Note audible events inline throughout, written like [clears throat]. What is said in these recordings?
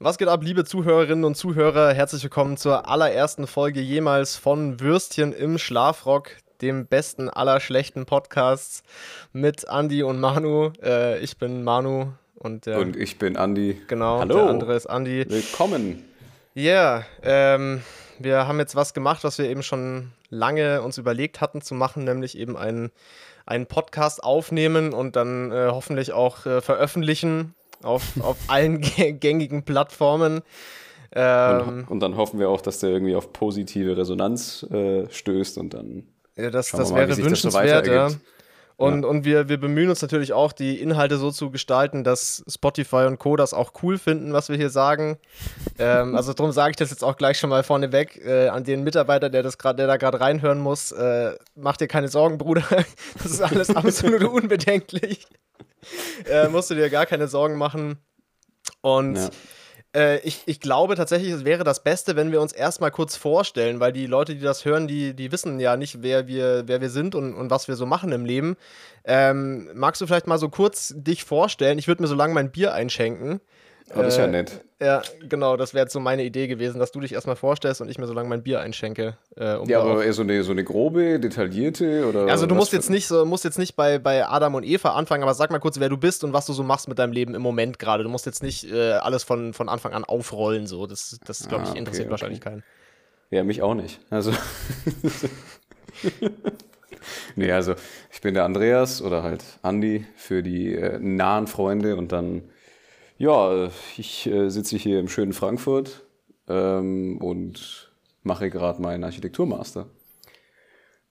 Was geht ab, liebe Zuhörerinnen und Zuhörer? Herzlich willkommen zur allerersten Folge jemals von Würstchen im Schlafrock, dem besten aller schlechten Podcasts mit Andy und Manu. Äh, ich bin Manu und der, Und ich bin Andi. genau, Hallo. der andere ist Andy. Willkommen. Ja, ähm, wir haben jetzt was gemacht, was wir eben schon lange uns überlegt hatten zu machen, nämlich eben einen, einen Podcast aufnehmen und dann äh, hoffentlich auch äh, veröffentlichen auf, auf allen [laughs] gä- gängigen Plattformen. Ähm, Und, und dann hoffen wir auch, dass der irgendwie auf positive Resonanz äh, stößt und dann. ja, das das mal, wäre sich das so wünschenswert, ja. Und, und wir, wir bemühen uns natürlich auch, die Inhalte so zu gestalten, dass Spotify und Co. das auch cool finden, was wir hier sagen. [laughs] ähm, also darum sage ich das jetzt auch gleich schon mal vorneweg äh, an den Mitarbeiter, der, das grad, der da gerade reinhören muss. Äh, mach dir keine Sorgen, Bruder. [laughs] Das ist alles absolut [laughs] unbedenklich. Äh, musst du dir gar keine Sorgen machen. Und Ja. Äh, ich, ich glaube tatsächlich, es wäre das Beste, wenn wir uns erstmal kurz vorstellen, weil die Leute, die das hören, die, die wissen ja nicht, wer wir, wer wir sind und, und was wir so machen im Leben. Ähm, magst du vielleicht mal so kurz dich vorstellen? Ich würde mir so lange mein Bier einschenken. Oh, das ist ja Äh, nett. Ja, genau, das wäre jetzt so meine Idee gewesen, dass du dich erstmal vorstellst und ich mir so lange mein Bier einschenke. Äh, um Ja, aber eher so eine, so eine grobe, detaillierte oder. also du musst jetzt nicht so, musst jetzt nicht bei, bei Adam und Eva anfangen, aber sag mal kurz, wer du bist und was du so machst mit deinem Leben im Moment gerade. Du musst jetzt nicht äh, alles von, von Anfang an aufrollen, so. Das, das glaube ich, Ah, okay, interessiert okay. wahrscheinlich keinen. Ja, mich auch nicht. Also. [laughs] nee, also ich bin der Andreas oder halt Andi für die äh, nahen Freunde und dann, ja, ich äh, sitze hier im schönen Frankfurt ähm, und mache gerade meinen Architekturmaster.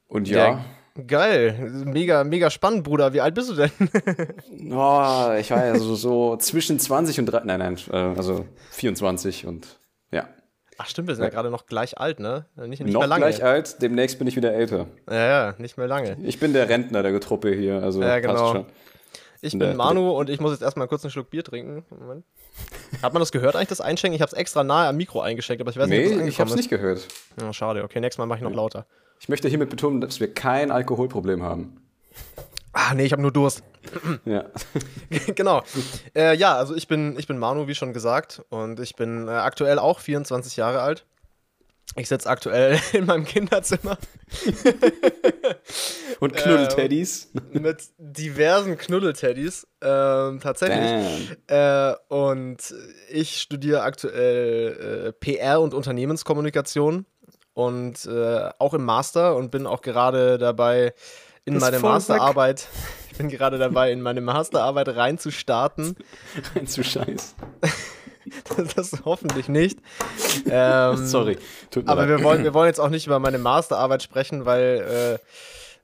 Und ja, Geil, mega, mega spannend, Bruder. Wie alt bist du denn? [laughs] oh, ich war ja so, so zwischen 20 und 3, nein, nein, äh, also 24 und ja. Ach stimmt, wir sind ja, gerade noch gleich alt, ne? Nicht, nicht Noch mehr lange. gleich alt, demnächst bin ich wieder älter. Ja, ja, nicht mehr lange. Ich bin der Rentner der Truppe hier, also Ja, genau. passt schon. Ich Nee, bin Manu und ich muss jetzt erstmal kurz einen Schluck Bier trinken. Moment. Hat man das gehört eigentlich, das Einschenken? Ich habe es extra nahe am Mikro eingeschenkt, aber ich weiß nicht, ob das Nee, ich hab's ist. nicht gehört. Ja, schade, okay, nächstes Mal mache ich noch lauter. Ich möchte hiermit betonen, dass wir kein Alkoholproblem haben. Ah, nee, ich habe nur Durst. [clears throat] Ja. [laughs] genau. Äh, ja, also ich bin, ich bin Manu, wie schon gesagt, und ich bin äh, aktuell auch 24 Jahre alt. Ich sitze aktuell [laughs] in meinem Kinderzimmer [laughs] Und Knuddelteddys. mit diversen Knuddelteddys. Ähm, tatsächlich. Äh, und ich studiere aktuell äh, PR und Unternehmenskommunikation und äh, auch im Master und bin auch gerade dabei, in Das meine Masterarbeit, [laughs] ich bin gerade dabei, in meine Masterarbeit reinzustarten. Zu [laughs] scheiß. das hoffentlich nicht. Ähm, Sorry. Tut mir Aber leid. wir wollen, wir wollen jetzt auch nicht über meine Masterarbeit sprechen, weil äh,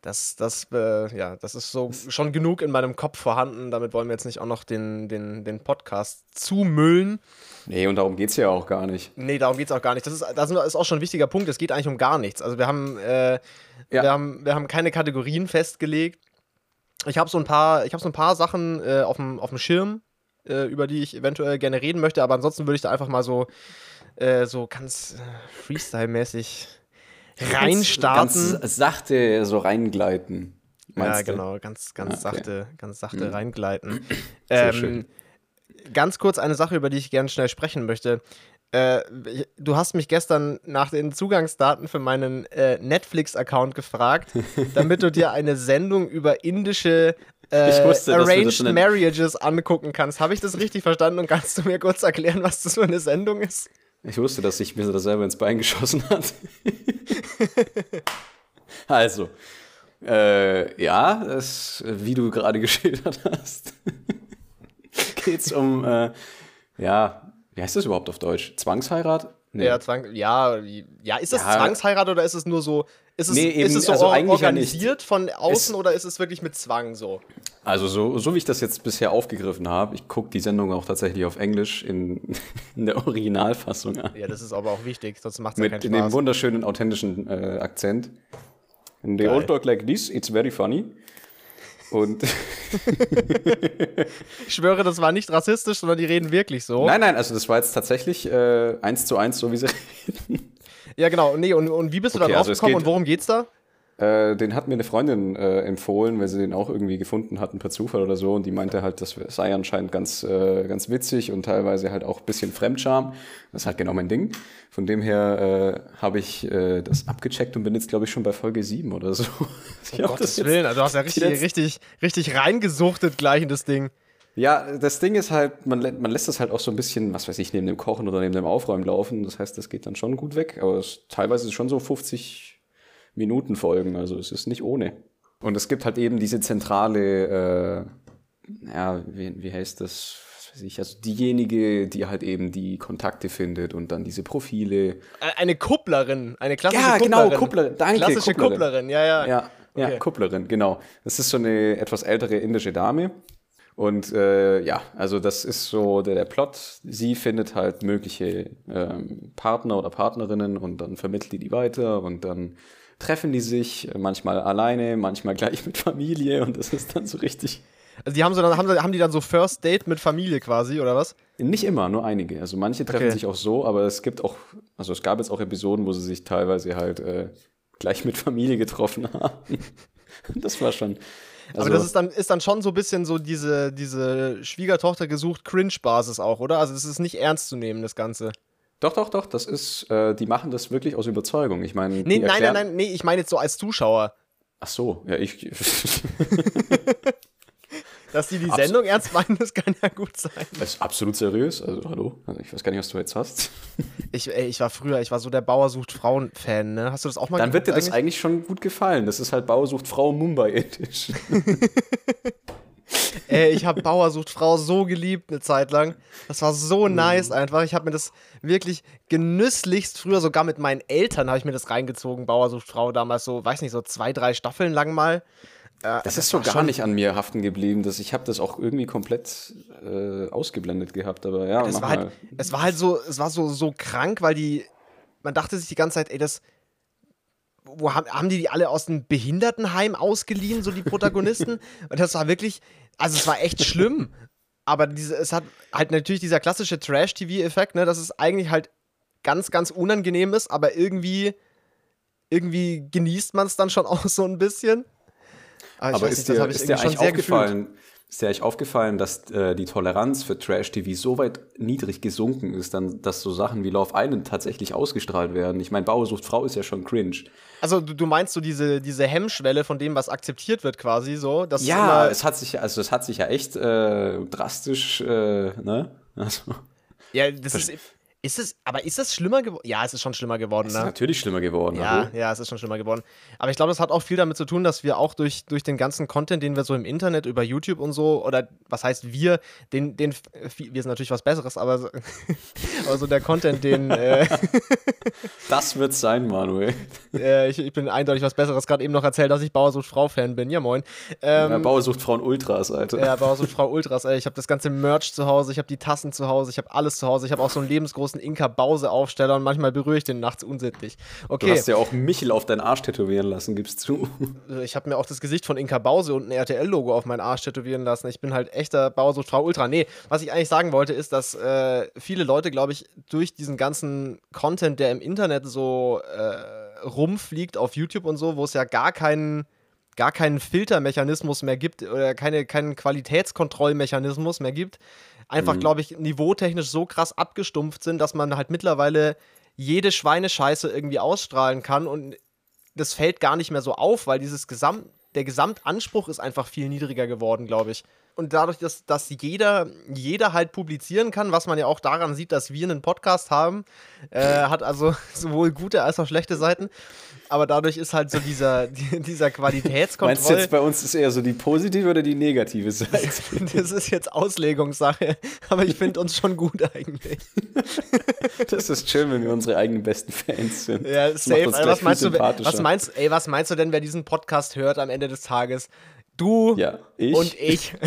das, das, äh, ja, das ist so schon genug in meinem Kopf vorhanden. Damit wollen wir jetzt nicht auch noch den, den, den Podcast zumüllen. Nee, und darum geht's ja auch gar nicht. Nee, darum geht es auch gar nicht. Das ist, das ist auch schon ein wichtiger Punkt. Es geht eigentlich um gar nichts. Also wir haben, äh, Ja. wir haben, wir haben keine Kategorien festgelegt. Ich habe so ein paar, ich habe so ein paar Sachen äh, auf dem Schirm, äh, über die ich eventuell gerne reden möchte. Aber ansonsten würde ich da einfach mal so, äh, so ganz äh, Freestyle-mäßig reinstarten. Ganz sachte so reingleiten. ja, du? genau, ganz, ganz Ah, okay. sachte, ganz sachte Mhm. reingleiten. [clears throat] Ähm. Ganz kurz eine Sache, über die ich gerne schnell sprechen möchte. Äh, du hast mich gestern nach den Zugangsdaten für meinen äh, Netflix-Account gefragt, [laughs] damit du dir eine Sendung über indische äh, Ich wusste, dass wir das Arranged Marriages angucken kannst. Habe ich das richtig verstanden und kannst du mir kurz erklären, was das für eine Sendung ist? Ich wusste, dass sich mir das selber ins Bein geschossen hat. [laughs] also, äh, ja, es, wie du gerade [laughs] geschildert hast, geht's um, äh, ja, wie heißt das überhaupt auf Deutsch? Zwangsheirat? Nee. Ja, Zwang, ja, ja, ist das Ja. Zwangsheirat oder ist es nur so, ist es, Nee, eben, ist es so also or- eigentlich ja organisiert von außen Es- oder ist es wirklich mit Zwang so? Also so, so wie ich das jetzt bisher aufgegriffen habe, ich gucke die Sendung auch tatsächlich auf Englisch in, [laughs] in der Originalfassung an. Ja, das ist aber auch wichtig, sonst macht es ja Mit keinen dem Spaß. wunderschönen authentischen äh, Akzent. And they Geil. all talk like this, it's very funny. Und [laughs] Ich schwöre, das war nicht rassistisch, sondern die reden wirklich so. nein, nein, also das war jetzt tatsächlich äh, eins zu eins, so wie sie reden. Ja, genau. Nee, und, und wie bist du Okay, da drauf also gekommen geht- und worum geht's da? Äh, den hat mir eine Freundin äh, empfohlen, weil sie den auch irgendwie gefunden hatten per Zufall oder so. Und die meinte halt, das sei anscheinend ganz, äh, ganz witzig und teilweise halt auch ein bisschen Fremdscham. Das ist halt genau mein Ding. Von dem her äh, habe ich äh, das abgecheckt und bin jetzt, glaube ich, schon bei Folge 7 oder so. [laughs] Ich oh Gottes Willen, also du hast ja richtig, richtig, richtig reingesuchtet gleich in das Ding. Ja, das Ding ist halt, man, man lässt das halt auch so ein bisschen, was weiß ich, neben dem Kochen oder neben dem Aufräumen laufen. Das heißt, das geht dann schon gut weg. Aber es, teilweise ist es schon so 50 Minuten Folgen. Also es ist nicht ohne. Und es gibt halt eben diese zentrale, äh, ja, wie, wie heißt das? Also diejenige, die halt eben die Kontakte findet und dann diese Profile. Eine Kupplerin, eine klassische ja, Kupplerin. Ja, genau, Kupplerin. Danke, Klassische Kupplerin, Kupplerin. ja, ja. Ja, ja okay. Kupplerin, genau. Das ist so eine etwas ältere indische Dame und äh, ja, also das ist so der, der Plot. Sie findet halt mögliche ähm, Partner oder Partnerinnen und dann vermittelt die die weiter und dann treffen die sich, manchmal alleine, manchmal gleich mit Familie und das ist dann so richtig. Also die haben so dann, haben, haben die dann so First Date mit Familie quasi, oder was? Nicht immer, nur einige. Also manche treffen okay. sich auch so, aber es gibt auch, also es gab jetzt auch Episoden, wo sie sich teilweise halt äh, gleich mit Familie getroffen haben. [laughs] das war schon, also aber das ist dann, ist dann schon so ein bisschen so diese, diese Schwiegertochter gesucht Cringe-Basis auch, oder? Also es ist nicht ernst zu nehmen, das Ganze. Doch, doch, doch, das ist, äh, die machen das wirklich aus Überzeugung. Ich meine, nee, nein, nein, nein, nee, ich meine jetzt so als Zuschauer. Ach so, ja, ich. [laughs] [laughs] Dass die die Abs Sendung ernst meinen, das kann ja gut sein. Das ist absolut seriös. Also, hallo? Also, ich weiß gar nicht, was du jetzt hast. Ich, ey, ich war früher, ich war so der Bauer sucht Frauen-Fan, ne? Hast du das auch mal Dann wird dir das eigentlich schon gut gefallen. Das ist halt Bauer sucht Frau Mumbai-ethisch. [laughs] Ey, ich habe Bauer sucht Frau so geliebt eine Zeit lang. Das war so mhm. nice einfach. Ich habe mir das wirklich genüsslichst früher sogar mit meinen Eltern habe ich mir das reingezogen. Bauer sucht Frau damals so, weiß nicht, so zwei, drei Staffeln lang mal. Äh, das, ist so gar nicht an mir haften geblieben. Dass ich habe das auch irgendwie komplett äh, ausgeblendet gehabt. Aber ja, das war halt, es war halt so, es war so, so krank, weil die, man dachte sich die ganze Zeit, ey, das, wo haben, haben die die alle aus dem Behindertenheim ausgeliehen, so die Protagonisten? [laughs] Und das war wirklich, also es war echt schlimm. Aber diese, es hat halt natürlich dieser klassische Trash-TV-Effekt, ne, dass es eigentlich halt ganz, ganz unangenehm ist, aber irgendwie, irgendwie genießt man es dann schon auch so ein bisschen. Aber, aber ist, nicht, dir, ist dir eigentlich aufgefallen, ist dir eigentlich aufgefallen, dass äh, die Toleranz für Trash-TV so weit niedrig gesunken ist, dann, dass so Sachen wie Love Island tatsächlich ausgestrahlt werden? Ich meine, Bauer sucht Frau ist ja schon cringe. Also du, du meinst so diese, diese Hemmschwelle von dem, was akzeptiert wird quasi so? Dass ja, es hat sich, also es hat sich ja echt äh, drastisch, äh, ne? Also. Ja, das ist ist es, aber ist es schlimmer geworden? Ja, es ist schon schlimmer geworden. Es ist ne? natürlich schlimmer geworden. Ja, ja, es ist schon schlimmer geworden. Aber ich glaube, das hat auch viel damit zu tun, dass wir auch durch, durch den ganzen Content, den wir so im Internet, über YouTube und so, oder was heißt wir, den, den wir sind natürlich was Besseres, aber so, [laughs] aber so der Content, den. Äh, [laughs] das wird sein, Manuel. [laughs] äh, ich, ich bin eindeutig was Besseres. Gerade eben noch erzählt, dass ich Bauersucht Frau-Fan bin. Ja, moin. Ähm, ja, Bauersucht Frauen Ultras, Alter. Ja, Bauersucht Frau Ultras, ey. Ich habe das ganze Merch zu Hause, ich habe die Tassen zu Hause, ich habe alles zu Hause, ich habe auch so einen lebensgroßen großen Inka-Bause-Aufsteller und manchmal berühre ich den nachts unsittlich. Okay. Du hast ja auch Michel auf deinen Arsch tätowieren lassen, gibst zu. [laughs] Ich habe mir auch das Gesicht von Inka Bause und ein RTL-Logo auf meinen Arsch tätowieren lassen. Ich bin halt echter Bausucht Frau Ultra. Nee, was ich eigentlich sagen wollte, ist, dass äh, viele Leute, glaube ich, durch diesen ganzen Content, der im Internet so äh, rumfliegt auf YouTube und so, wo es ja gar keinen gar keinen Filtermechanismus mehr gibt oder keine, keinen Qualitätskontrollmechanismus mehr gibt, einfach, mhm. glaube ich, niveautechnisch so krass abgestumpft sind, dass man halt mittlerweile jede Schweinescheiße irgendwie ausstrahlen kann und das fällt gar nicht mehr so auf, weil dieses Gesamt, der Gesamtanspruch ist einfach viel niedriger geworden, glaube ich. Und dadurch, dass, dass jeder, jeder halt publizieren kann, was man ja auch daran sieht, dass wir einen Podcast haben, äh, hat also [laughs] sowohl gute als auch schlechte Seiten aber dadurch ist halt so dieser, [laughs] dieser Qualitätskontroll. Meinst du jetzt bei uns ist eher so die positive oder die negative Seite? [laughs] Das ist jetzt Auslegungssache, aber ich finde uns schon gut eigentlich. Das ist schön, wenn wir unsere eigenen besten Fans sind. Ja, safe. Also, was, meinst du, was, meinst, ey, was meinst du denn, wer diesen Podcast hört am Ende des Tages? Du ja, ich. und ich. [laughs]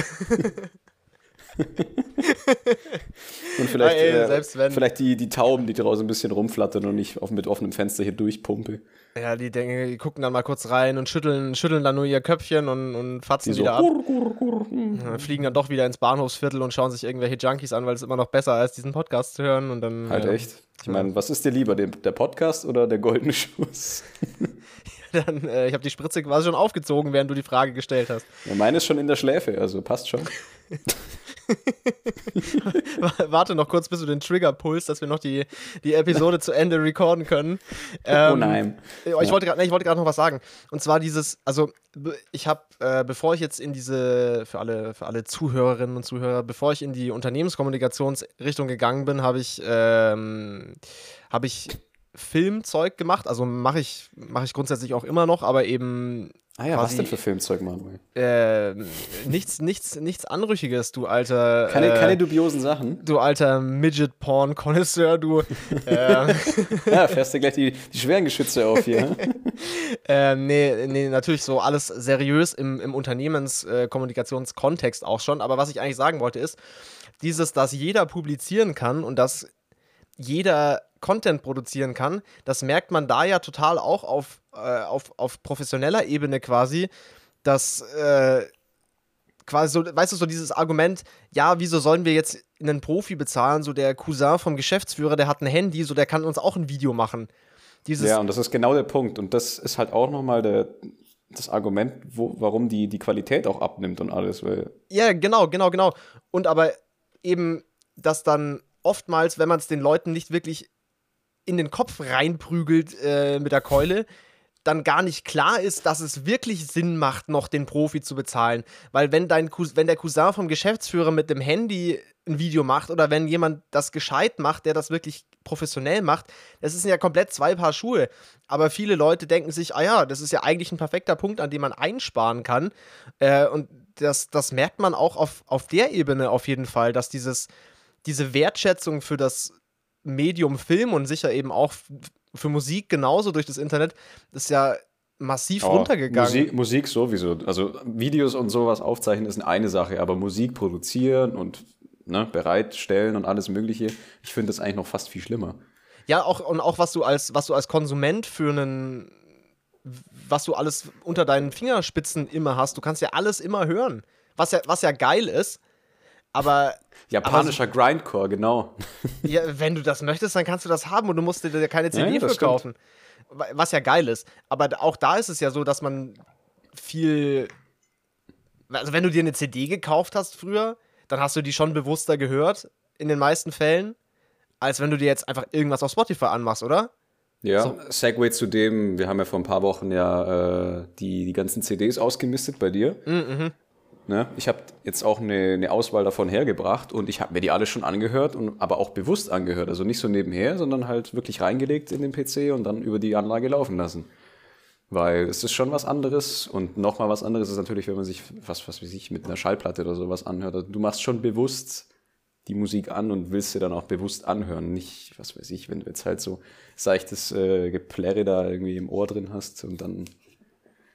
[laughs] und vielleicht, ey, äh, vielleicht die, die Tauben, die draußen ein bisschen rumflattern und ich auf, mit offenem Fenster hier durchpumpe. Ja, die, denken, die gucken dann mal kurz rein und schütteln, schütteln dann nur ihr Köpfchen und, und fatzen die wieder so, ab. Gur, gur, gur. fliegen dann doch wieder ins Bahnhofsviertel und schauen sich irgendwelche Junkies an, weil es immer noch besser ist, diesen Podcast zu hören. Und dann, halt ja. echt. Ich meine, was ist dir lieber, der Podcast oder der goldene Schuss? [laughs] [laughs] Dann, äh, ich habe die Spritze quasi schon aufgezogen, während du die Frage gestellt hast. Ja, meine ist schon in der Schläfe, also passt schon. [laughs] Warte noch kurz, bis du den Trigger pulst, dass wir noch die, die Episode zu Ende recorden können. [laughs] Ähm, oh nein. Ich wollte gerade nee, noch was sagen. Und zwar dieses, also ich habe, äh, bevor ich jetzt in diese, für alle, für alle Zuhörerinnen und Zuhörer, bevor ich in die Unternehmenskommunikationsrichtung gegangen bin, habe ich, ähm, habe ich Filmzeug gemacht. Also mache ich, mach ich grundsätzlich auch immer noch, aber eben. Ah ja, quasi, was denn für Filmzeug, Manuel? Äh, nichts, nichts, nichts Anrüchiges, du alter. Keine, äh, keine dubiosen Sachen. Du alter Midget-Porn-Konnoisseur, du. [laughs] äh, ja, fährst du gleich die, die schweren Geschütze auf hier. [laughs] äh, nee, nee, natürlich so alles seriös im, im Unternehmenskommunikationskontext auch schon. Aber was ich eigentlich sagen wollte ist, dieses, dass jeder publizieren kann und dass jeder Content produzieren kann. Das merkt man da ja total auch auf, äh, auf, auf professioneller Ebene quasi, dass äh, quasi so, weißt du, so dieses Argument, ja, wieso sollen wir jetzt einen Profi bezahlen? So der Cousin vom Geschäftsführer, der hat ein Handy, so der kann uns auch ein Video machen. Dieses ja, und das ist genau der Punkt. Und das ist halt auch nochmal der, das Argument, wo, warum die, die Qualität auch abnimmt und alles. Weil ja, genau, genau, genau. Und aber eben, dass dann oftmals, wenn man es den Leuten nicht wirklich in den Kopf reinprügelt äh, mit der Keule, dann gar nicht klar ist, dass es wirklich Sinn macht, noch den Profi zu bezahlen. Weil wenn, dein wenn der Cousin vom Geschäftsführer mit dem Handy ein Video macht oder wenn jemand das gescheit macht, der das wirklich professionell macht, das ist ja komplett zwei Paar Schuhe. Aber viele Leute denken sich, ah ja, das ist ja eigentlich ein perfekter Punkt, an dem man einsparen kann. Äh, und das, das merkt man auch auf, auf der Ebene auf jeden Fall, dass dieses, diese Wertschätzung für das Medium Film und sicher eben auch für Musik genauso durch das Internet ist ja massiv oh, runtergegangen. Musik, Musik sowieso. Also Videos und sowas aufzeichnen ist eine Sache, aber Musik produzieren und ne, bereitstellen und alles Mögliche, ich finde das eigentlich noch fast viel schlimmer. Ja, auch und auch was du als was du als Konsument für einen was du alles unter deinen Fingerspitzen immer hast, du kannst ja alles immer hören. Was ja was ja geil ist, aber Japanischer aber, Grindcore, genau. Ja, wenn du das möchtest, dann kannst du das haben und du musst dir keine CD ja, für kaufen. Was ja geil ist. Aber auch da ist es ja so, dass man viel. Also, wenn du dir eine CD gekauft hast früher, dann hast du die schon bewusster gehört, in den meisten Fällen, als wenn du dir jetzt einfach irgendwas auf Spotify anmachst, oder? Ja, so. Segway zu dem, wir haben ja vor ein paar Wochen ja äh, die, die ganzen CDs ausgemistet bei dir. Mhm. Ne? Ich habe jetzt auch eine, eine, Auswahl davon hergebracht und ich habe mir die alle schon angehört, und, aber auch bewusst angehört. Also nicht so nebenher, sondern halt wirklich reingelegt in den PC und dann über die Anlage laufen lassen. Weil es ist schon was anderes und nochmal was anderes ist natürlich, wenn man sich, was, was weiß ich, mit einer Schallplatte oder sowas anhört. Also du machst schon bewusst die Musik an und willst sie dann auch bewusst anhören. Nicht, was weiß ich, wenn du jetzt halt so seichtes äh, Geplärre da irgendwie im Ohr drin hast und dann.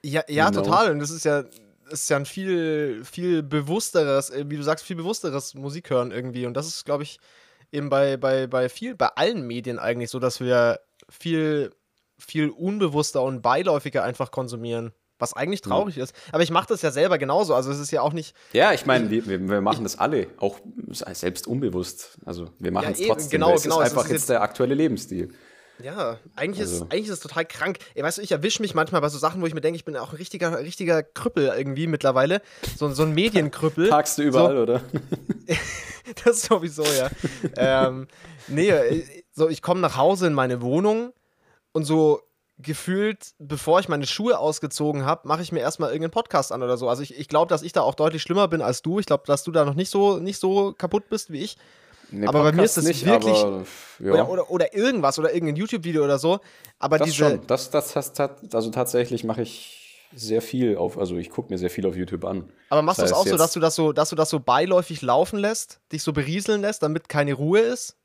Ja, ja, genau. total. Und das ist ja ist ja ein viel, viel bewussteres, äh, wie du sagst, viel bewussteres Musik hören irgendwie. Und das ist, glaube ich, eben bei, bei, bei viel, bei allen Medien eigentlich so, dass wir viel, viel unbewusster und beiläufiger einfach konsumieren. Was eigentlich traurig ja. ist. Aber ich mache das ja selber genauso. Also es ist ja auch nicht. Ja, ich meine, wir, wir machen das alle, auch selbst unbewusst. Also wir machen ja, es trotzdem. Genau, es genau, ist einfach es ist jetzt der aktuelle Lebensstil. Ja, eigentlich, also. ist, eigentlich ist es total krank. Ey, weißt du, ich erwische mich manchmal bei so Sachen, wo ich mir denke, ich bin auch ein richtiger, richtiger Krüppel irgendwie mittlerweile. So, so ein Medienkrüppel. [laughs] Parkst du überall, so. oder? [laughs] das sowieso, ja. ähm, nee, äh, so ich komme nach Hause in meine Wohnung und so gefühlt, bevor ich meine Schuhe ausgezogen habe, mache ich mir erstmal irgendeinen Podcast an oder so. Also ich, ich glaube, dass ich da auch deutlich schlimmer bin als du. Ich glaube, dass du da noch nicht so, nicht so kaputt bist wie ich. Nee, aber Podcast bei mir ist das nicht, wirklich. Aber, ja. oder, oder, oder, irgendwas oder irgendein YouTube-Video oder so. Aber das diese. Schon. Das, das, das, also tatsächlich mache ich sehr viel auf, also ich gucke mir sehr viel auf YouTube an. Aber machst du es auch so, dass du das so, dass du das so beiläufig laufen lässt, dich so berieseln lässt, damit keine Ruhe ist?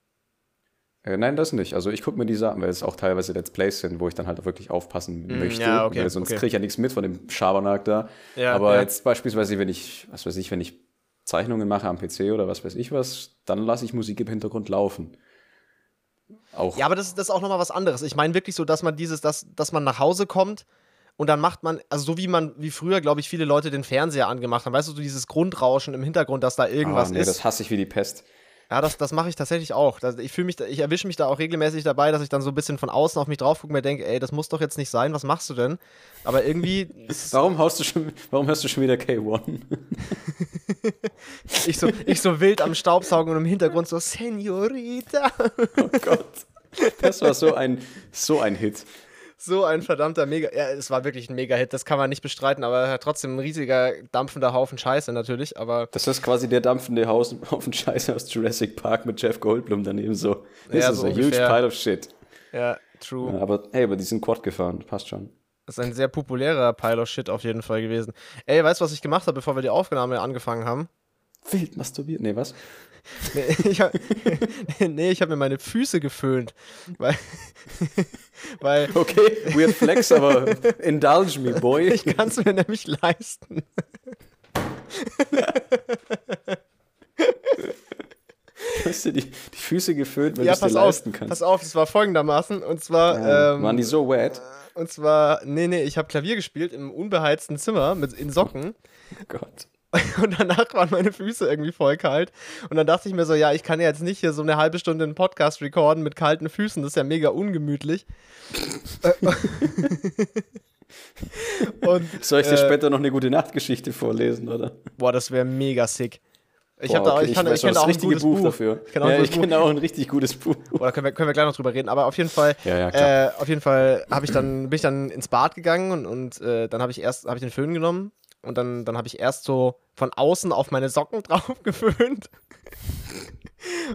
Äh, nein, das nicht. Also ich gucke mir die Sachen, weil es auch teilweise Let's Plays sind, wo ich dann halt wirklich aufpassen mm, möchte. Ja, okay, weil sonst okay. kriege ich ja nichts mit von dem Schabernack da. Ja, Aber ja. jetzt beispielsweise, wenn ich, was weiß ich, wenn ich Zeichnungen mache am PC oder was weiß ich was, dann lasse ich Musik im Hintergrund laufen. Auch. Ja, aber das, das ist auch nochmal was anderes. Ich meine wirklich so, dass man dieses, dass, dass man nach Hause kommt und dann macht man, also so wie man, wie früher, glaube ich, viele Leute den Fernseher angemacht haben, weißt du, so dieses Grundrauschen im Hintergrund, dass da irgendwas ah, nee, ist. Das hasse ich wie die Pest. Ja, das, das mache ich tatsächlich auch. Ich fühle mich, ich erwische mich da auch regelmäßig dabei, dass ich dann so ein bisschen von außen auf mich drauf gucke und mir denke, ey, das muss doch jetzt nicht sein, was machst du denn? Aber irgendwie. [laughs] warum haust du schon, warum hörst du schon wieder K1? [laughs] ich, so, ich so wild am Staubsaugen und im Hintergrund so, Senorita. oh Gott. Das war so ein, so ein Hit so ein verdammter Mega. Ja, es war wirklich ein Mega-Hit, das kann man nicht bestreiten, aber trotzdem ein riesiger dampfender Haufen Scheiße natürlich. Aber das ist quasi der dampfende Haufen Scheiße aus Jurassic Park mit Jeff Goldblum daneben so. This ja, is so a ungefähr. huge pile of shit. Ja, true. Ja, aber hey, aber die sind Quad gefahren, passt schon. Das ist ein sehr populärer Pile of Shit auf jeden Fall gewesen. Ey, weißt du, was ich gemacht habe, bevor wir die Aufnahme angefangen haben? Wild masturbiert. Nee, was? Nee, ich habe [laughs] nee, hab mir meine Füße geföhnt. Weil, [laughs] weil okay, weird flex, aber [laughs] indulge me, boy. Ich kann es mir nämlich leisten. hast du die, die Füße geföhnt, weil ja, du es dir auf, leisten kannst. Pass auf, es war folgendermaßen. Und zwar. Ja, ähm, waren die so wet? Und zwar, nee, nee, ich habe Klavier gespielt im unbeheizten Zimmer mit, in Socken. Oh Gott. [laughs] Und danach waren meine Füße irgendwie voll kalt. Und dann dachte ich mir so, ja, ich kann ja jetzt nicht hier so eine halbe Stunde einen Podcast recorden mit kalten Füßen. Das ist ja mega ungemütlich. [laughs] Und, Soll ich dir äh, später noch eine gute Nachtgeschichte vorlesen, oder? Boah, das wäre mega sick. Ich, Boah, okay, da, ich, kann, ich, ich kenne auch ein gutes Buch, Buch, dafür. Ich kenne ja, ich kenn auch ein richtig gutes Buch. Oder können wir, können wir gleich noch drüber reden. Aber auf jeden Fall, ja, ja, äh, auf jeden Fall ich dann, bin ich dann ins Bad gegangen und, und äh, dann habe ich erst hab ich den Föhn genommen und dann, dann habe ich erst so von außen auf meine Socken [laughs] drauf geföhnt.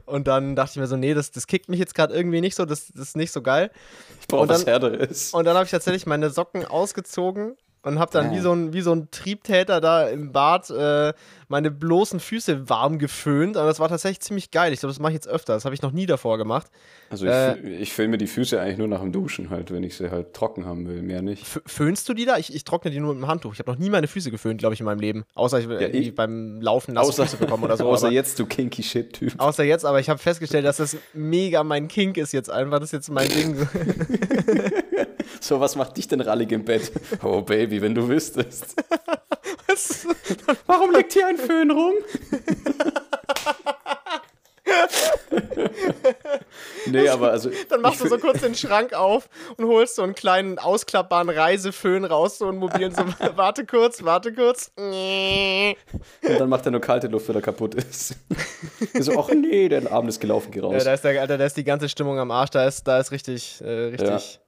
Und dann dachte ich mir so, nee, das, das kickt mich jetzt gerade irgendwie nicht so, das, das ist nicht so geil. Ich brauche was Härteres. Und dann habe ich tatsächlich meine Socken ausgezogen und habe dann ja. wie, so ein, wie so ein Triebtäter da im Bad äh, meine bloßen Füße warm geföhnt. Und das war tatsächlich ziemlich geil. Ich glaube, das mache ich jetzt öfter. Das habe ich noch nie davor gemacht. Also ich, äh, ich föhne mir die Füße eigentlich nur nach dem Duschen halt, wenn ich sie halt trocken haben will, mehr nicht. Föhnst du die da? Ich, ich trockne die nur mit dem Handtuch. Ich habe noch nie meine Füße geföhnt, glaube ich, in meinem Leben. Außer ich, ja, ich beim Laufen nasse außer, Füße bekommen oder so. außer aber, jetzt, du kinky Shit-Typ. Außer jetzt, aber ich habe festgestellt, dass das mega mein Kink ist jetzt einfach. Das ist jetzt mein Ding. [laughs] So, was macht dich denn rallig im Bett? Oh, Baby, wenn du wüsstest. [laughs] Was? Warum liegt hier ein Föhn rum? nee, aber also. Dann machst du so kurz den Schrank auf und holst so einen kleinen ausklappbaren Reiseföhn raus, so einen mobilen, so, [laughs] warte kurz, warte kurz. Und dann macht er nur kalte Luft, wenn er kaputt ist. so, ach nee, der Abend ist gelaufen, geh raus. Ja, da ist, der, Alter, da ist die ganze Stimmung am Arsch, da ist, da ist richtig, äh, richtig. Ja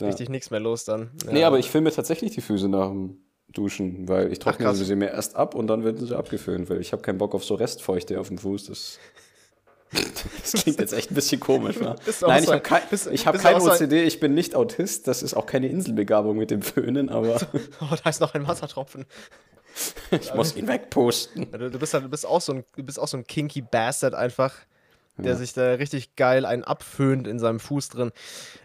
ja. richtig nichts mehr los dann. Ja. Nee, aber ich filme tatsächlich die Füße nach dem Duschen, weil ich trockne sie mir erst ab und dann werden sie abgeföhnt, weil ich habe keinen Bock auf so Restfeuchte auf dem Fuß. Das, [laughs] das klingt jetzt echt ein bisschen komisch. Ne? [laughs] Nein, ich habe kein, hab kein OCD, ich bin nicht Autist, das ist auch keine Inselbegabung mit dem Föhnen, aber. [laughs] oh, da ist noch ein Wassertropfen. ich muss ihn wegpusten. Du, bist, du, bist auch so ein, du bist auch so ein kinky Bastard einfach der ja. sich da richtig geil einen abföhnt in seinem Fuß drin.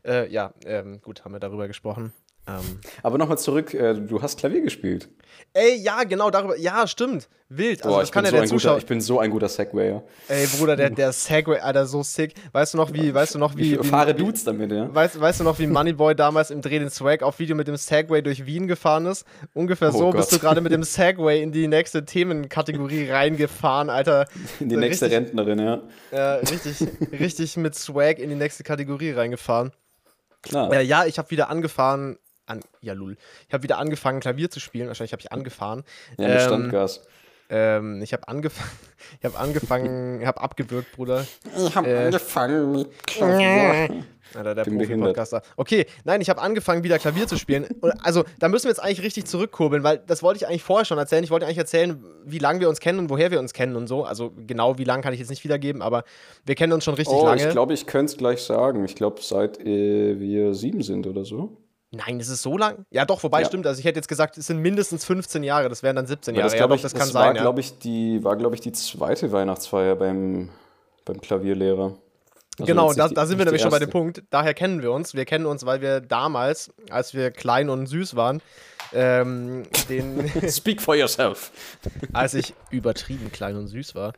Äh, ja, ähm, gut, haben wir darüber gesprochen. Ähm, Aber nochmal zurück, äh, du hast Klavier gespielt. Ey, ja, genau, darüber. Ja, stimmt. Wild. Also, Boah, das kann ja so der Zuschauer. Guter, ich bin so ein guter Segwayer. Ey, Bruder, der, der Segway, Alter, so sick. Weißt du noch, wie, weißt du noch, wie. Ich fahre Dudes damit, ja. Weißt, weißt du noch, wie Moneyboy damals im Dreh den Swag auf Video mit dem Segway durch Wien gefahren ist? Ungefähr oh so Gott. bist du gerade mit dem Segway in die nächste Themenkategorie reingefahren, Alter. In die nächste richtig, Rentnerin, ja. Ja, richtig, richtig mit Swag in die nächste Kategorie reingefahren. Klar. Äh, ja, ich habe wieder angefahren, an, ja, lul. Ich habe wieder angefangen, Klavier zu spielen. Wahrscheinlich habe ich angefahren. Ja, mit ähm, Standgas. Ähm, ich habe [laughs] angefangen, [laughs] ich habe angefangen, habe abgewürgt, Bruder. Ich habe äh, angefangen mit Klavier. Alter, der Profi-Podcaster. Okay, nein, ich habe angefangen, wieder Klavier zu spielen. also, da müssen wir jetzt eigentlich richtig zurückkurbeln, weil das wollte ich eigentlich vorher schon erzählen. Ich wollte eigentlich erzählen, wie lange wir uns kennen und woher wir uns kennen und so. Also, genau wie lange kann ich jetzt nicht wiedergeben, aber wir kennen uns schon richtig oh, lange. Ich glaube, ich könnte es gleich sagen. Ich glaube, seit äh, wir sieben sind oder so. Nein, ist es so lang? Ja, doch, wobei ja. stimmt. Also ich hätte jetzt gesagt, es sind mindestens 15 Jahre, das wären dann 17 Jahre. Das, ja, doch, das kann das sein. War, ja. glaube ich, die, war, glaube ich, die zweite Weihnachtsfeier beim, beim Klavierlehrer. Also genau, da, da sind wir nämlich schon bei dem Punkt. Daher kennen wir uns. Wir kennen uns, weil wir damals, als wir klein und süß waren, ähm, den. [laughs] Speak for yourself. [laughs] als ich übertrieben klein und süß war,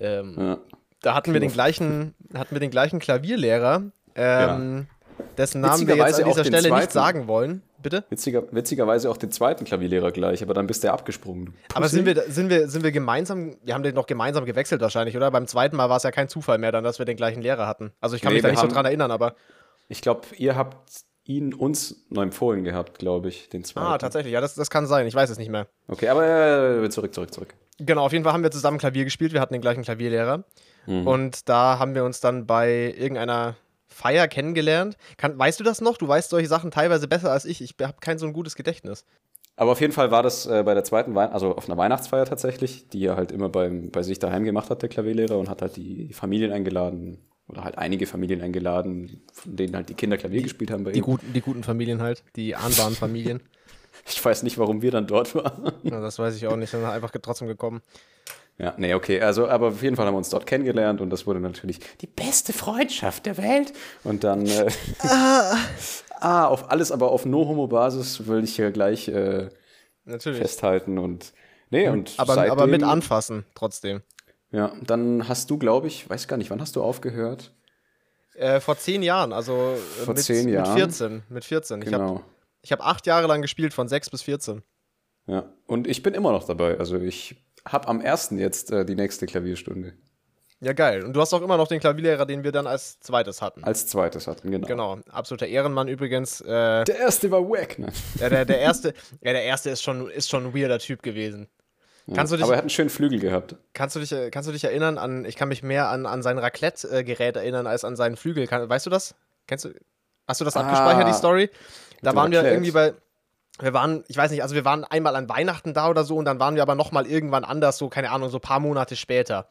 ähm, ja. da hatten wir den gleichen, hatten wir den gleichen Klavierlehrer. Ähm, ja dessen Namen wir jetzt an dieser Stelle nicht sagen wollen. Bitte? Witziger, witzigerweise auch den zweiten Klavierlehrer gleich, aber dann bist du ja abgesprungen. Aber sind wir, sind, wir, sind wir gemeinsam, wir haben den noch gemeinsam gewechselt wahrscheinlich, oder? Beim zweiten Mal war es ja kein Zufall mehr dann, dass wir den gleichen Lehrer hatten. Also ich kann Nee, mich da nicht so haben- dran erinnern, aber. Ich glaube, ihr habt ihn uns neu empfohlen gehabt, glaube ich, den zweiten. Ah, tatsächlich, ja, das, das kann sein, ich weiß es nicht mehr. Okay, aber äh, zurück, zurück, zurück. Genau, auf jeden Fall haben wir zusammen Klavier gespielt, wir hatten den gleichen Klavierlehrer. Mhm. Und da haben wir uns dann bei irgendeiner Feier kennengelernt. Kann, weißt du das noch? Du weißt solche Sachen teilweise besser als ich. Ich habe kein so ein gutes Gedächtnis. Aber auf jeden Fall war das äh, bei der zweiten Weihnacht, also auf einer Weihnachtsfeier tatsächlich, die er halt immer beim, bei sich daheim gemacht hat, der Klavierlehrer, und hat halt die Familien eingeladen oder halt einige Familien eingeladen, von denen halt die Kinder Klavier gespielt haben bei Die ihm. guten, die guten Familien halt, die ahnbaren Familien. [laughs] Ich weiß nicht, warum wir dann dort waren. Ja, das weiß ich auch nicht, sind einfach trotzdem gekommen. Ja, nee, okay. Also, aber auf jeden Fall haben wir uns dort kennengelernt und das wurde natürlich die beste Freundschaft der Welt. Und dann, äh, ah, [laughs] auf alles, aber auf No-Homo-Basis will ich hier gleich äh, Natürlich. festhalten und, nee, und Aber, seitdem, aber mit anfassen, trotzdem. Ja, dann hast du, glaube ich, weiß gar nicht, wann hast du aufgehört? Äh, vor zehn Jahren, also äh, Vor mit, zehn Jahren? mit 14. Mit 14. Ich habe Genau. ich hab acht Jahre lang gespielt, von sechs bis 14. Ja, und ich bin immer noch dabei. Also ich habe am ersten jetzt äh, die nächste Klavierstunde. Ja, geil. Und du hast auch immer noch den Klavierlehrer, den wir dann als zweites hatten. Als zweites hatten, genau. Genau, absoluter Ehrenmann übrigens. Äh, Der erste war wack, ne? ja, der, der erste, ja, der erste ist schon, ist schon ein weirder Typ gewesen. Kannst, du dich, Aber er hat einen schönen Flügel gehabt. kannst, du dich, äh, kannst du dich erinnern an, ich kann mich mehr an, an sein Raclette-Gerät erinnern als an seinen Flügel. Kann, weißt du das? Kennst du, hast du das Ah, abgespeichert, die Story? Da waren wir Raclette. irgendwie bei, wir waren, ich weiß nicht, also wir waren einmal an Weihnachten da oder so und dann waren wir aber nochmal irgendwann anders, so, keine Ahnung, so ein paar Monate später.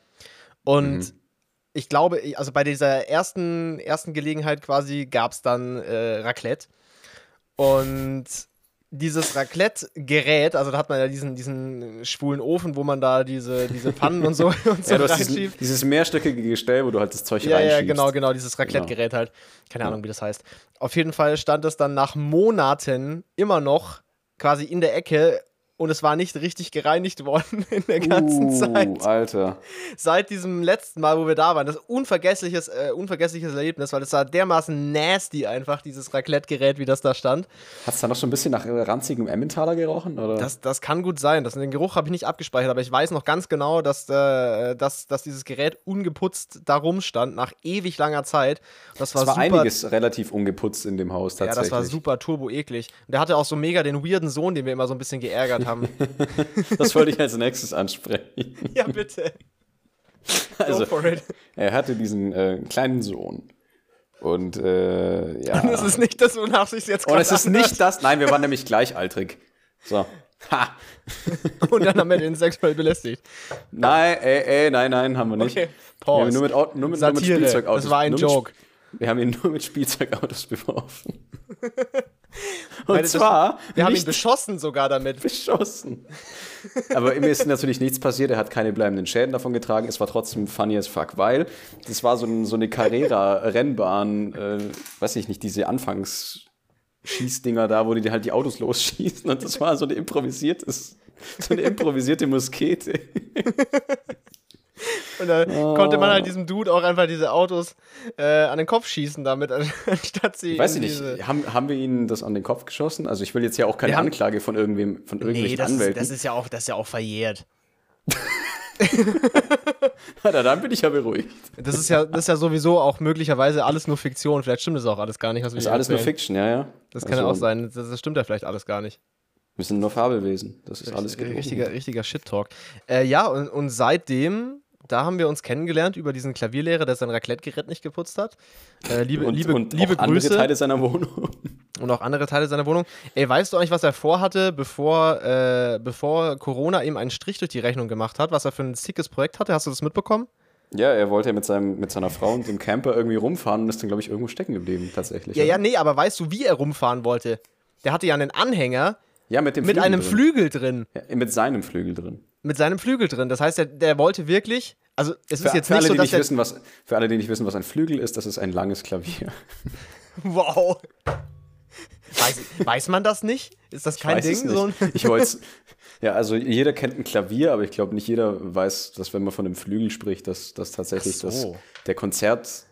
Und Mhm. ich glaube, also bei dieser ersten, ersten Gelegenheit quasi gab es dann äh, Raclette. Und dieses Raclette-Gerät, also da hat man ja diesen, diesen schwulen Ofen, wo man da diese, diese Pfannen und so, [laughs] und so Ja, du hast diesen, dieses mehrstöckige Gestell, wo du halt das Zeug Ja, ja, reinschiebst. genau, genau, dieses Raclette-Gerät halt. Keine Ahnung, wie das heißt. Auf jeden Fall stand es dann nach Monaten immer noch quasi in der Ecke und es war nicht richtig gereinigt worden [laughs] in der ganzen uh, Zeit. Alter. Seit diesem letzten Mal, wo wir da waren. Das ist ein unvergessliches, äh, unvergessliches Erlebnis, weil es war dermaßen nasty einfach, dieses Raclette-Gerät, wie das da stand. Hat es da noch so ein bisschen nach äh, ranzigem Emmentaler gerochen? Oder? Das, das kann gut sein. Das, den Geruch habe ich nicht abgespeichert, aber ich weiß noch ganz genau, dass, äh, dass, dass dieses Gerät ungeputzt da rumstand, nach ewig langer Zeit. Das war, es war super einiges relativ ungeputzt in dem Haus Ja, tatsächlich. das war super turbo eklig. Und der hatte auch so mega den weirden Sohn, den wir immer so ein bisschen geärgert haben. [laughs] Das wollte ich als nächstes ansprechen. ja, bitte. Also, er hatte diesen äh, kleinen Sohn. Und äh, ja. Das ist nicht das, wonach sich jetzt Und gerade es ist nicht das. Nein, wir waren nämlich gleichaltrig. So. Ha. anhört. Und dann haben wir den sexuell belästigt. Nein, ey, ey, nein, nein, haben wir nicht. Okay, Wir haben pause. ihn nur mit, nur mit, nur mit Spielzeugautos. das war ein mit Joke. Sp- Wir haben ihn nur mit Spielzeugautos beworfen. [laughs] Und Meine, das- zwar Wir haben ihn beschossen sogar damit. beschossen. Aber ihm ist natürlich nichts passiert, er hat keine bleibenden Schäden davon getragen. Es war trotzdem funny as fuck, weil das war so, ein, so eine Carrera-Rennbahn, äh, weiß ich nicht, diese Anfangsschießdinger da, wo die halt die Autos losschießen. Und das war so eine improvisiertes, so eine improvisierte Muskete. [laughs] Und da Oh. konnte man halt diesem Dude auch einfach diese Autos äh, an den Kopf schießen damit, [laughs] anstatt sie. Weiß ich nicht, haben, haben wir ihnen das an den Kopf geschossen? Also ich will jetzt ja auch keine haben- Anklage von irgendwem, von Nee, irgendwelchen das ist, Anwälten. das, ist ja auch, das ist ja auch verjährt. [laughs] Na, dann bin ich ja beruhigt. Das ist ja, das ist ja sowieso auch möglicherweise alles nur Fiktion. Vielleicht stimmt das auch alles gar nicht, was wir Das ist alles nur erzählen. Fiction, ja, ja. Das kann Also, ja auch sein. Das, das stimmt ja vielleicht alles gar nicht. Wir sind nur Fabelwesen. Das ist alles gelogen. richtiger, richtiger Shit-Talk. Äh, ja, und, und seitdem, da haben wir uns kennengelernt über diesen Klavierlehrer, der sein Raclette-Gerät nicht geputzt hat. Äh, liebe und, liebe, und liebe auch andere Grüße Teile seiner Wohnung. und auch andere Teile seiner Wohnung. Ey, weißt du eigentlich, was er vorhatte, bevor, äh, bevor Corona ihm einen Strich durch die Rechnung gemacht hat? Was er für ein sickes Projekt hatte? Hast du das mitbekommen? Ja, er wollte ja mit, seinem, mit seiner Frau und dem Camper irgendwie rumfahren und ist dann, glaube ich, irgendwo stecken geblieben, tatsächlich. Ja, oder? ja, nee, aber weißt du, wie er rumfahren wollte? Der hatte ja einen Anhänger ja mit dem mit Flügel einem drin. Flügel drin. Ja, mit seinem Flügel drin. Mit seinem Flügel drin. Das heißt, der, der wollte wirklich. Also, es ist Für, jetzt für, nicht alle, so, die dass nicht wissen, was, für alle, die nicht wissen, was ein Flügel ist, das ist ein langes Klavier. [laughs] Wow. Weiß, weiß man das nicht? Ist das kein weiß es Ding? nicht. So Ich wollte [laughs] Ja, also jeder kennt ein Klavier, aber ich glaube nicht jeder weiß, dass wenn man von einem Flügel spricht, dass das tatsächlich so. das, der Konzert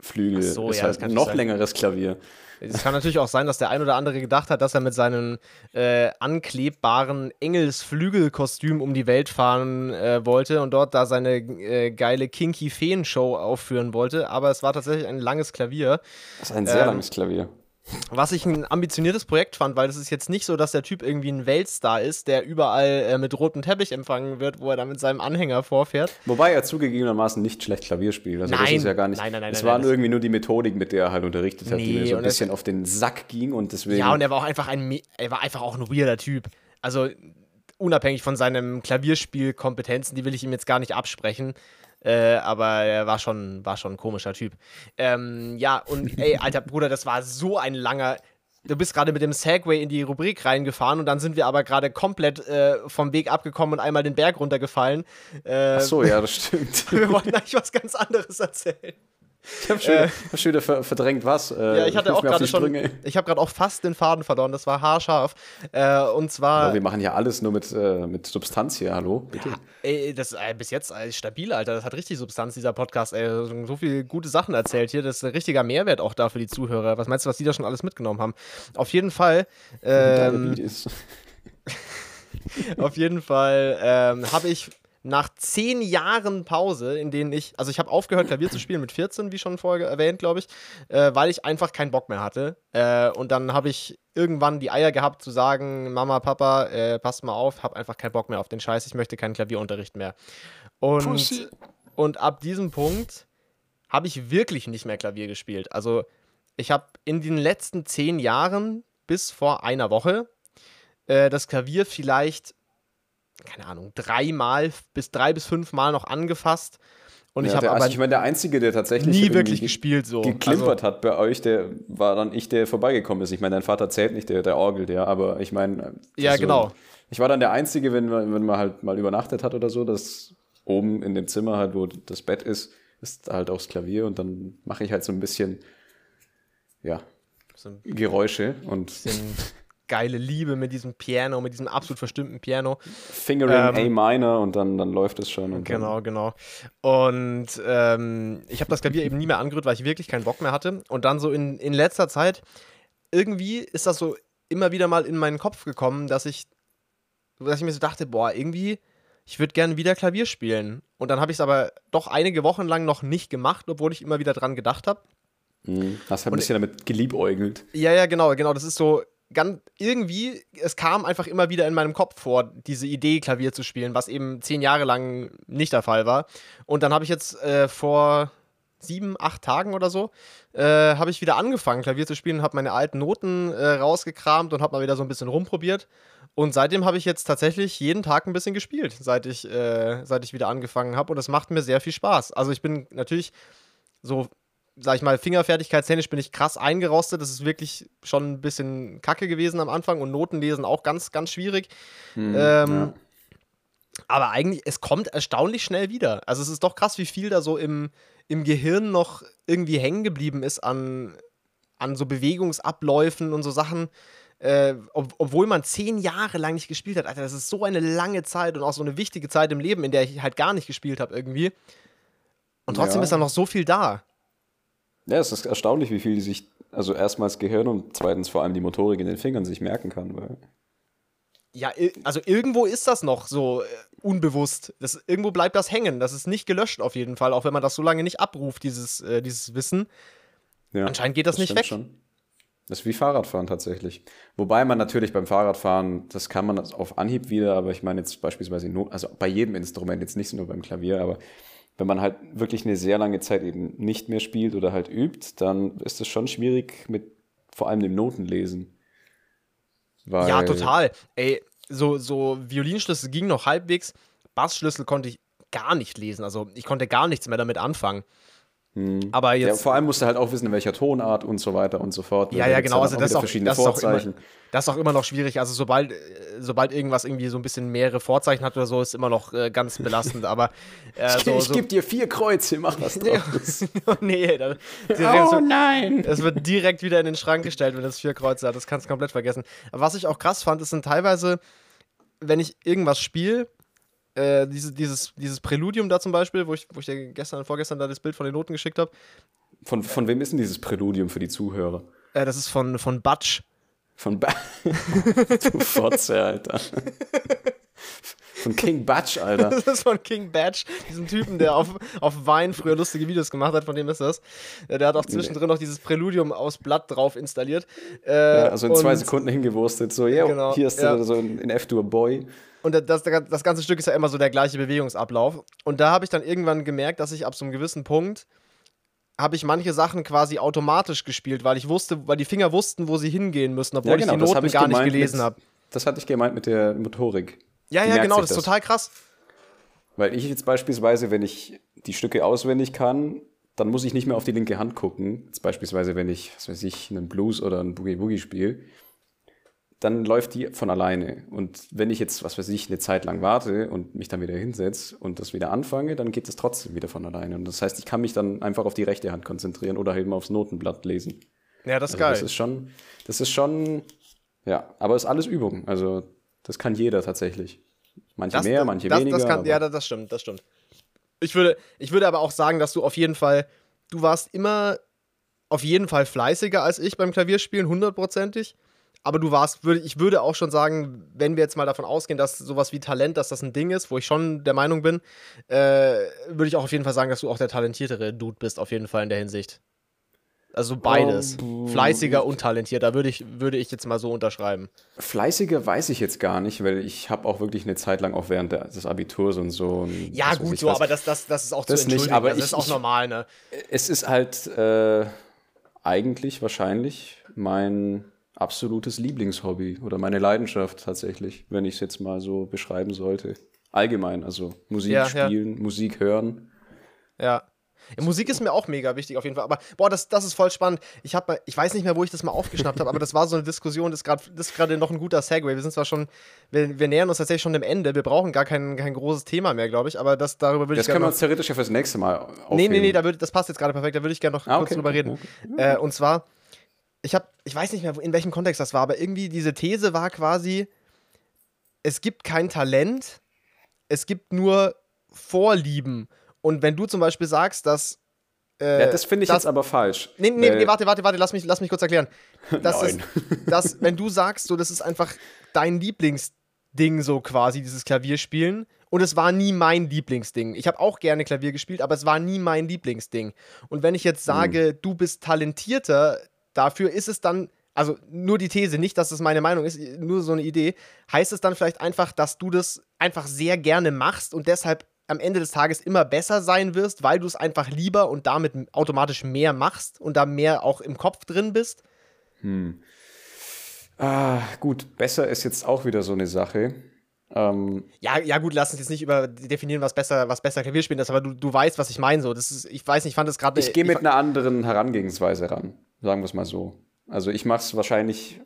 Flügel so, ist ja, halt ein noch längeres Klavier. Es kann natürlich auch sein, dass der ein oder andere gedacht hat, dass er mit seinem äh, anklebbaren Engelsflügelkostüm um die Welt fahren äh, wollte und dort da seine äh, geile Kinky Feen-Show aufführen wollte. Aber es war tatsächlich ein langes Klavier. Das ist ein sehr Ähm, langes Klavier. Was ich ein ambitioniertes Projekt fand, weil es ist jetzt nicht so, dass der Typ irgendwie ein Weltstar ist, der überall äh, mit rotem Teppich empfangen wird, wo er dann mit seinem Anhänger vorfährt. Wobei er zugegebenermaßen nicht schlecht Klavier spielt. Also das Nein. ist ja gar nicht. Nein, nein, nein, Es nein, waren irgendwie nur die Methodik, mit der er halt unterrichtet hat, die Nee, mir so ein das- bisschen auf den Sack ging und deswegen. Ja, und er war auch einfach ein, er war einfach auch ein weirder Typ. Also unabhängig von seinen Klavierspielkompetenzen, die will ich ihm jetzt gar nicht absprechen. Äh, aber er war schon, war schon ein komischer Typ. Ähm, ja, und ey, alter Bruder, das war so ein langer. Du bist gerade mit dem Segway in die Rubrik reingefahren und dann sind wir aber gerade komplett äh, vom Weg abgekommen und einmal den Berg runtergefallen. Äh, Ach so, ja, das stimmt. [laughs] Wir wollten eigentlich was ganz anderes erzählen. Ich habe schon, wieder- hab schon wieder ver verdrängt, was. Äh, Ja, ich hatte auch gerade schon. Ich habe gerade auch fast den Faden verloren. Das war haarscharf. Äh, und zwar. Aber wir machen ja alles nur mit, äh, mit Substanz hier, hallo? Bitte. Ey, das äh, bis jetzt äh, stabil, Alter. Das hat richtig Substanz, dieser Podcast. Ey, so viele gute Sachen erzählt hier. Das ist ein richtiger Mehrwert auch da für die Zuhörer. Was meinst du, was die da schon alles mitgenommen haben? Auf jeden Fall. Ähm, ist. [laughs] auf jeden Fall ähm, habe ich nach zehn Jahren Pause, in denen ich, also ich habe aufgehört, Klavier zu spielen mit 14, wie schon vorher erwähnt, glaube ich, äh, weil ich einfach keinen Bock mehr hatte. Äh, und dann habe ich irgendwann die Eier gehabt zu sagen, Mama, Papa, äh, passt mal auf, habe einfach keinen Bock mehr auf den Scheiß, ich möchte keinen Klavierunterricht mehr. Und, Pussy. und ab diesem Punkt habe ich wirklich nicht mehr Klavier gespielt. Also ich habe in den letzten zehn Jahren bis vor einer Woche äh, das Klavier vielleicht, keine Ahnung, dreimal bis drei bis fünfmal noch angefasst. Und ich Ja, habe der, aber also ich meine, der Einzige, der tatsächlich nie wirklich ge- gespielt so. geklimpert hat bei euch, der war dann ich, der vorbeigekommen ist. Ich meine, dein Vater zählt nicht, der, der orgelt ja, aber ich meine. Ja, genau. Ich war dann der Einzige, wenn man, wenn man halt mal übernachtet hat oder so, dass oben in dem Zimmer halt, wo das Bett ist, ist halt auch das Klavier und dann mache ich halt so ein bisschen, ja, So ein Geräusche und [laughs] geile Liebe mit diesem Piano, mit diesem absolut verstimmten Piano. Fingering Ähm, A minor und dann, dann läuft es schon. Und Genau, genau. Und ähm, ich habe das Klavier eben nie mehr angerührt, weil ich wirklich keinen Bock mehr hatte. Und dann so in, in letzter Zeit, irgendwie ist das so immer wieder mal in meinen Kopf gekommen, dass ich, dass ich mir so dachte, boah, irgendwie, ich würde gerne wieder Klavier spielen. Und dann habe ich es aber doch einige Wochen lang noch nicht gemacht, obwohl ich immer wieder dran gedacht habe. Mhm. Hast halt ein bisschen damit geliebäugelt. Ja, ja, genau, genau. Das ist so ganz irgendwie, es kam einfach immer wieder in meinem Kopf vor, diese Idee, Klavier zu spielen, was eben zehn Jahre lang nicht der Fall war. Und dann habe ich jetzt äh, vor sieben, acht Tagen oder so, äh, habe ich wieder angefangen, Klavier zu spielen, habe meine alten Noten äh, rausgekramt und habe mal wieder so ein bisschen rumprobiert. Und seitdem habe ich jetzt tatsächlich jeden Tag ein bisschen gespielt, seit ich, äh, seit ich wieder angefangen habe. Und es macht mir sehr viel Spaß. Also ich bin natürlich so sag ich mal, fingerfertigkeitstechnisch bin ich krass eingerostet. Das ist wirklich schon ein bisschen kacke gewesen am Anfang und Notenlesen auch ganz, ganz schwierig. Mhm, Ähm, ja. Aber eigentlich, es kommt erstaunlich schnell wieder. Also es ist doch krass, wie viel da so im, im Gehirn noch irgendwie hängen geblieben ist an, an so Bewegungsabläufen und so Sachen. Äh, ob, obwohl man zehn Jahre lang nicht gespielt hat. Alter, das ist so eine lange Zeit und auch so eine wichtige Zeit im Leben, in der ich halt gar nicht gespielt habe irgendwie. Und trotzdem Ja. ist da noch so viel da. Ja, es ist erstaunlich, wie viel die sich, also erstmals Gehirn und zweitens vor allem die Motorik in den Fingern sich merken kann. Weil Ja, also irgendwo ist das noch so äh, unbewusst. Das, irgendwo bleibt das hängen. Das ist nicht gelöscht auf jeden Fall, auch wenn man das so lange nicht abruft, dieses, äh, dieses Wissen. ja, Anscheinend geht das nicht stimmt weg. Schon. Das ist wie Fahrradfahren tatsächlich. Wobei man natürlich beim Fahrradfahren, das kann man auf Anhieb wieder, aber ich meine jetzt beispielsweise, also bei jedem Instrument, jetzt nicht nur beim Klavier, aber wenn man halt wirklich eine sehr lange Zeit eben nicht mehr spielt oder halt übt, dann ist es schon schwierig mit vor allem dem Notenlesen. Weil, Ja, total. Ey, so, so Violinschlüssel ging noch halbwegs. Bassschlüssel konnte ich gar nicht lesen. Also ich konnte gar nichts mehr damit anfangen. Aber Ja, jetzt. vor allem musst du halt auch wissen, in welcher Tonart und so weiter und so fort. Ja, Da ja, gibt's genau. Also das auch, verschiedene das, auch immer, das ist auch immer noch schwierig. Also sobald, äh, sobald irgendwas irgendwie so ein bisschen mehrere Vorzeichen hat oder so, ist immer noch äh, ganz belastend. Aber [laughs] äh, so, ich so, gebe dir vier Kreuze, mach was [laughs] draus. [laughs] nee, da, oh nein! Es wird direkt wieder in den Schrank gestellt, wenn es vier Kreuze hat. Das kannst du komplett vergessen. Aber was ich auch krass fand, ist sind teilweise, wenn ich irgendwas spiele, äh, diese, dieses, dieses Präludium da zum Beispiel, wo ich, wo ich dir gestern, vorgestern da das Bild von den Noten geschickt habe, Von, von wem ist denn dieses Präludium für die Zuhörer? Äh, das ist von, von Butch. Von ba [laughs] Du Fotze, Alter. Von King Batch, Alter. [laughs] Das ist von King Batch, diesem Typen, der auf, auf Wein früher lustige Videos gemacht hat, von dem ist das. Äh, Der hat auch zwischendrin noch dieses Präludium aus Blatt drauf installiert. Äh, Ja, also in zwei und- Sekunden hingewurstet, so, ja, Genau, hier ist ja. der so in, in F-Dur Boy. Und das, das ganze Stück ist ja immer so der gleiche Bewegungsablauf. Und da habe ich dann irgendwann gemerkt, dass ich ab so einem gewissen Punkt habe ich manche Sachen quasi automatisch gespielt, weil ich wusste, weil die Finger wussten, wo sie hingehen müssen, obwohl ich die genau, das hab Noten ich gar nicht gelesen habe. Das hatte ich gemeint mit der Motorik. Ja, Die ja, genau, das ist total krass. Weil ich jetzt beispielsweise, wenn ich die Stücke auswendig kann, dann muss ich nicht mehr auf die linke Hand gucken. Jetzt beispielsweise, wenn ich, was weiß ich, einen Blues oder einen Boogie Woogie spiele, dann läuft die von alleine. Und wenn ich jetzt, was weiß ich, eine Zeit lang warte und mich dann wieder hinsetze und das wieder anfange, dann geht es trotzdem wieder von alleine. Und das heißt, ich kann mich dann einfach auf die rechte Hand konzentrieren oder halt mal aufs Notenblatt lesen. Ja, das ist Also geil. das ist schon, das ist schon, ja, aber es ist alles Übung. Also das kann jeder tatsächlich. Manche Das- mehr, manche das, weniger. Das kann, ja, das, das stimmt, das stimmt. Ich würde, ich würde aber auch sagen, dass du auf jeden Fall, du warst immer auf jeden Fall fleißiger als ich beim Klavierspielen, hundertprozentig. Aber du warst, würde, ich würde auch schon sagen, wenn wir jetzt mal davon ausgehen, dass sowas wie Talent, dass das ein Ding ist, wo ich schon der Meinung bin, äh, würde ich auch auf jeden Fall sagen, dass du auch der talentiertere Dude bist, auf jeden Fall in der Hinsicht. Also beides. Oh, Fleißiger und talentierter, würde ich, würde ich jetzt mal so unterschreiben. Fleißiger weiß ich jetzt gar nicht, weil ich habe auch wirklich eine Zeit lang auch während des Abiturs und so. und Ja, gut, so, was. aber das, das, das ist auch Das zu nicht, aber das ich- ist auch ich- normal, ne? Es ist halt äh, eigentlich wahrscheinlich mein absolutes Lieblingshobby oder meine Leidenschaft tatsächlich, wenn ich es jetzt mal so beschreiben sollte. Allgemein, also Musik Ja, ja. spielen, Musik hören. Ja. Ja, Musik ist mir auch mega wichtig auf jeden Fall. Aber boah, das, das ist voll spannend. Ich habe, ich weiß nicht mehr, wo ich das mal aufgeschnappt habe, aber das war so eine Diskussion. Das ist gerade, das ist gerade noch ein guter Segway. Wir sind zwar schon, wir, wir nähern uns tatsächlich schon dem Ende. Wir brauchen gar kein, kein großes Thema mehr, glaube ich. Aber das darüber würde ich Das können wir uns theoretisch ja fürs nächste Mal aufheben. Nee, nee, nee, da würd, das passt jetzt gerade perfekt. Da würde ich gerne noch Ah, kurz okay, drüber okay, reden. Äh, und zwar, ich habe, ich weiß nicht mehr, in welchem Kontext das war, aber irgendwie diese These war quasi, es gibt kein Talent, es gibt nur Vorlieben. Und wenn du zum Beispiel sagst, dass. Äh, Ja, das finde ich dass- jetzt aber falsch. Nee, nee, nee, warte, warte, warte, lass mich, lass mich kurz erklären. [laughs] Das ist, Nein. [laughs] dass, wenn du sagst, so, das ist einfach dein Lieblingsding, so quasi, dieses Klavierspielen. Und es war nie mein Lieblingsding. Ich habe auch gerne Klavier gespielt, aber es war nie mein Lieblingsding. Und wenn ich jetzt sage, du bist talentierter, dafür ist es dann, also nur die These, nicht, dass es meine Meinung ist, nur so eine Idee, heißt es dann vielleicht einfach, dass du das einfach sehr gerne machst und deshalb am Ende des Tages immer besser sein wirst, weil du es einfach lieber und damit automatisch mehr machst und da mehr auch im Kopf drin bist? Ah, gut, besser ist jetzt auch wieder so eine Sache. Ähm, Ja, ja gut, lass uns jetzt nicht über definieren, was besser, was besser Klavierspielen ist, aber du, du weißt, was ich meine. So. Das ist, ich weiß nicht, ich fand das gerade. ich gehe mit einer anderen Herangehensweise ran, sagen wir es mal so. Also ich mache es wahrscheinlich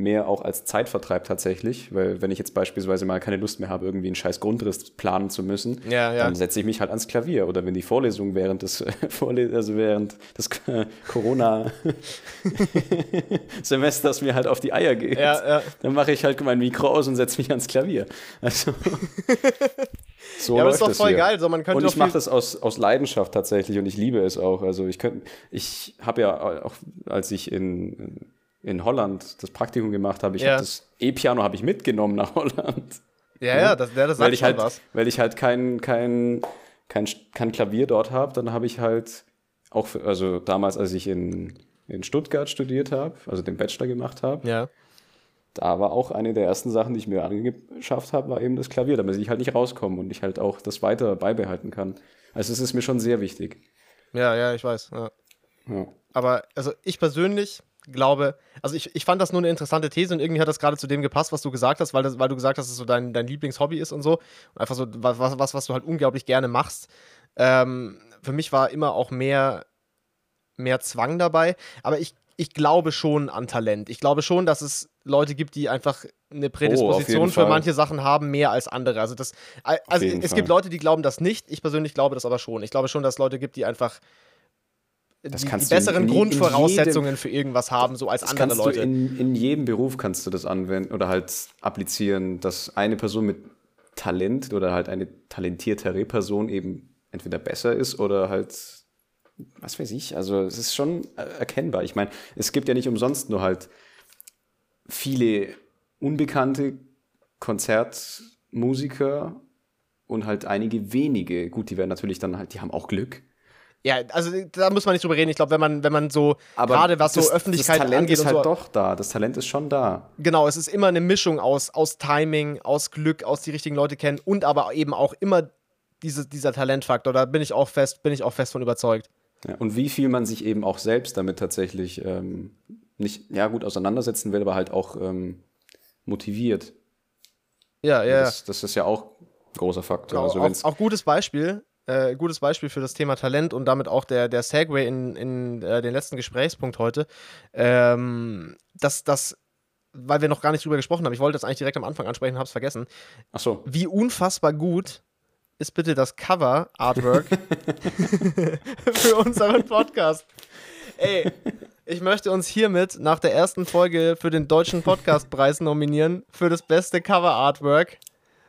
mehr auch als Zeitvertreib tatsächlich, weil wenn ich jetzt beispielsweise mal keine Lust mehr habe, irgendwie einen scheiß Grundriss planen zu müssen, Ja, ja. dann setze ich mich halt ans Klavier. Oder wenn die Vorlesung während des [laughs] Vorles also während des [laughs] Corona [laughs] Semesters mir halt auf die Eier geht, Ja, dann mache ich halt mein Mikro aus und setze mich ans Klavier. Also so Ja, aber ist doch voll hier. geil. So, man könnte Und ich mache das aus, aus Leidenschaft tatsächlich und ich liebe es auch. Also ich könnte, ich habe ja auch, als ich in, in Holland das Praktikum gemacht habe, ich Ja. habe das E-Piano habe ich mitgenommen nach Holland. Ja, ja, das, ja, das weil ich halt, was. weil ich halt kein, kein, kein, kein Klavier dort habe, dann habe ich halt auch, für, also damals, als ich in, in Stuttgart studiert habe, also den Bachelor gemacht habe, Ja. Da war auch eine der ersten Sachen, die ich mir angeschafft habe, war eben das Klavier, damit ich halt nicht rauskomme und ich halt auch das weiter beibehalten kann. Also es ist mir schon sehr wichtig. Ja, ja, ich weiß. Ja. Ja. Aber also ich persönlich glaube, also ich, ich fand das nur eine interessante These und irgendwie hat das gerade zu dem gepasst, was du gesagt hast, weil, das, weil du gesagt hast, dass es so dein, dein Lieblingshobby ist und so. Und einfach so was, was, was, du halt unglaublich gerne machst. Ähm, für mich war immer auch mehr, mehr Zwang dabei. Aber ich, ich glaube schon an Talent. Ich glaube schon, dass es Leute gibt, die einfach eine Prädisposition jeden für Fall. manche Sachen haben, mehr als andere. Also das, also es Fall. gibt Leute, die glauben das nicht. Ich persönlich glaube das aber schon. Ich glaube schon, dass es Leute gibt, die einfach Das die, die du in- besseren in- Grundvoraussetzungen für irgendwas haben, so als andere Leute. in, in jedem Beruf kannst du das anwenden oder halt applizieren, dass eine Person mit Talent oder halt eine talentiertere Person eben entweder besser ist oder halt was weiß ich, also es ist schon erkennbar. Ich meine, es gibt ja nicht umsonst nur halt viele unbekannte Konzertmusiker und halt einige wenige. Gut, die werden natürlich dann halt, die haben auch Glück. Ja, also da muss man nicht drüber reden. Ich glaube, wenn man, wenn man so, gerade was das, so Öffentlichkeit das Talent angeht ist halt so, doch da. Das Talent ist schon da. Genau, es ist immer eine Mischung aus, aus Timing, aus Glück, aus die richtigen Leute kennen und aber eben auch immer diese, dieser Talentfaktor. Da bin ich auch fest, bin ich auch fest von überzeugt. Ja, und wie viel man sich eben auch selbst damit tatsächlich ähm, nicht, ja gut, auseinandersetzen will, aber halt auch ähm, motiviert. Ja, ja. Das, das ist ja auch ein großer Faktor. Genau, also auch, auch gutes Beispiel, äh, gutes Beispiel für das Thema Talent und damit auch der, der Segway in, in äh, den letzten Gesprächspunkt heute. Ähm, dass das, weil wir noch gar nicht drüber gesprochen haben, ich wollte das eigentlich direkt am Anfang ansprechen, habe es vergessen. ach so, Wie unfassbar gut ist bitte das Cover-Artwork [laughs] [laughs] für unseren Podcast? Ey, ich möchte uns hiermit nach der ersten Folge für den Deutschen Podcastpreis nominieren für das beste Cover-Artwork.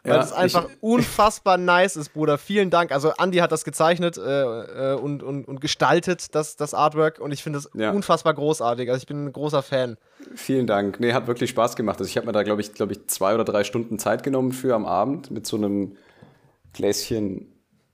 Weil Ja, es einfach ich- unfassbar nice ist, Bruder. Vielen Dank. Also, Andy hat das gezeichnet äh, äh, und, und, und gestaltet, das, das Artwork. Und ich finde es Ja. unfassbar großartig. Also, ich bin ein großer Fan. vielen Dank. Nee, hat wirklich Spaß gemacht. Also ich habe mir da, glaube ich, glaube ich, zwei oder drei Stunden Zeit genommen für am Abend mit so einem Gläschen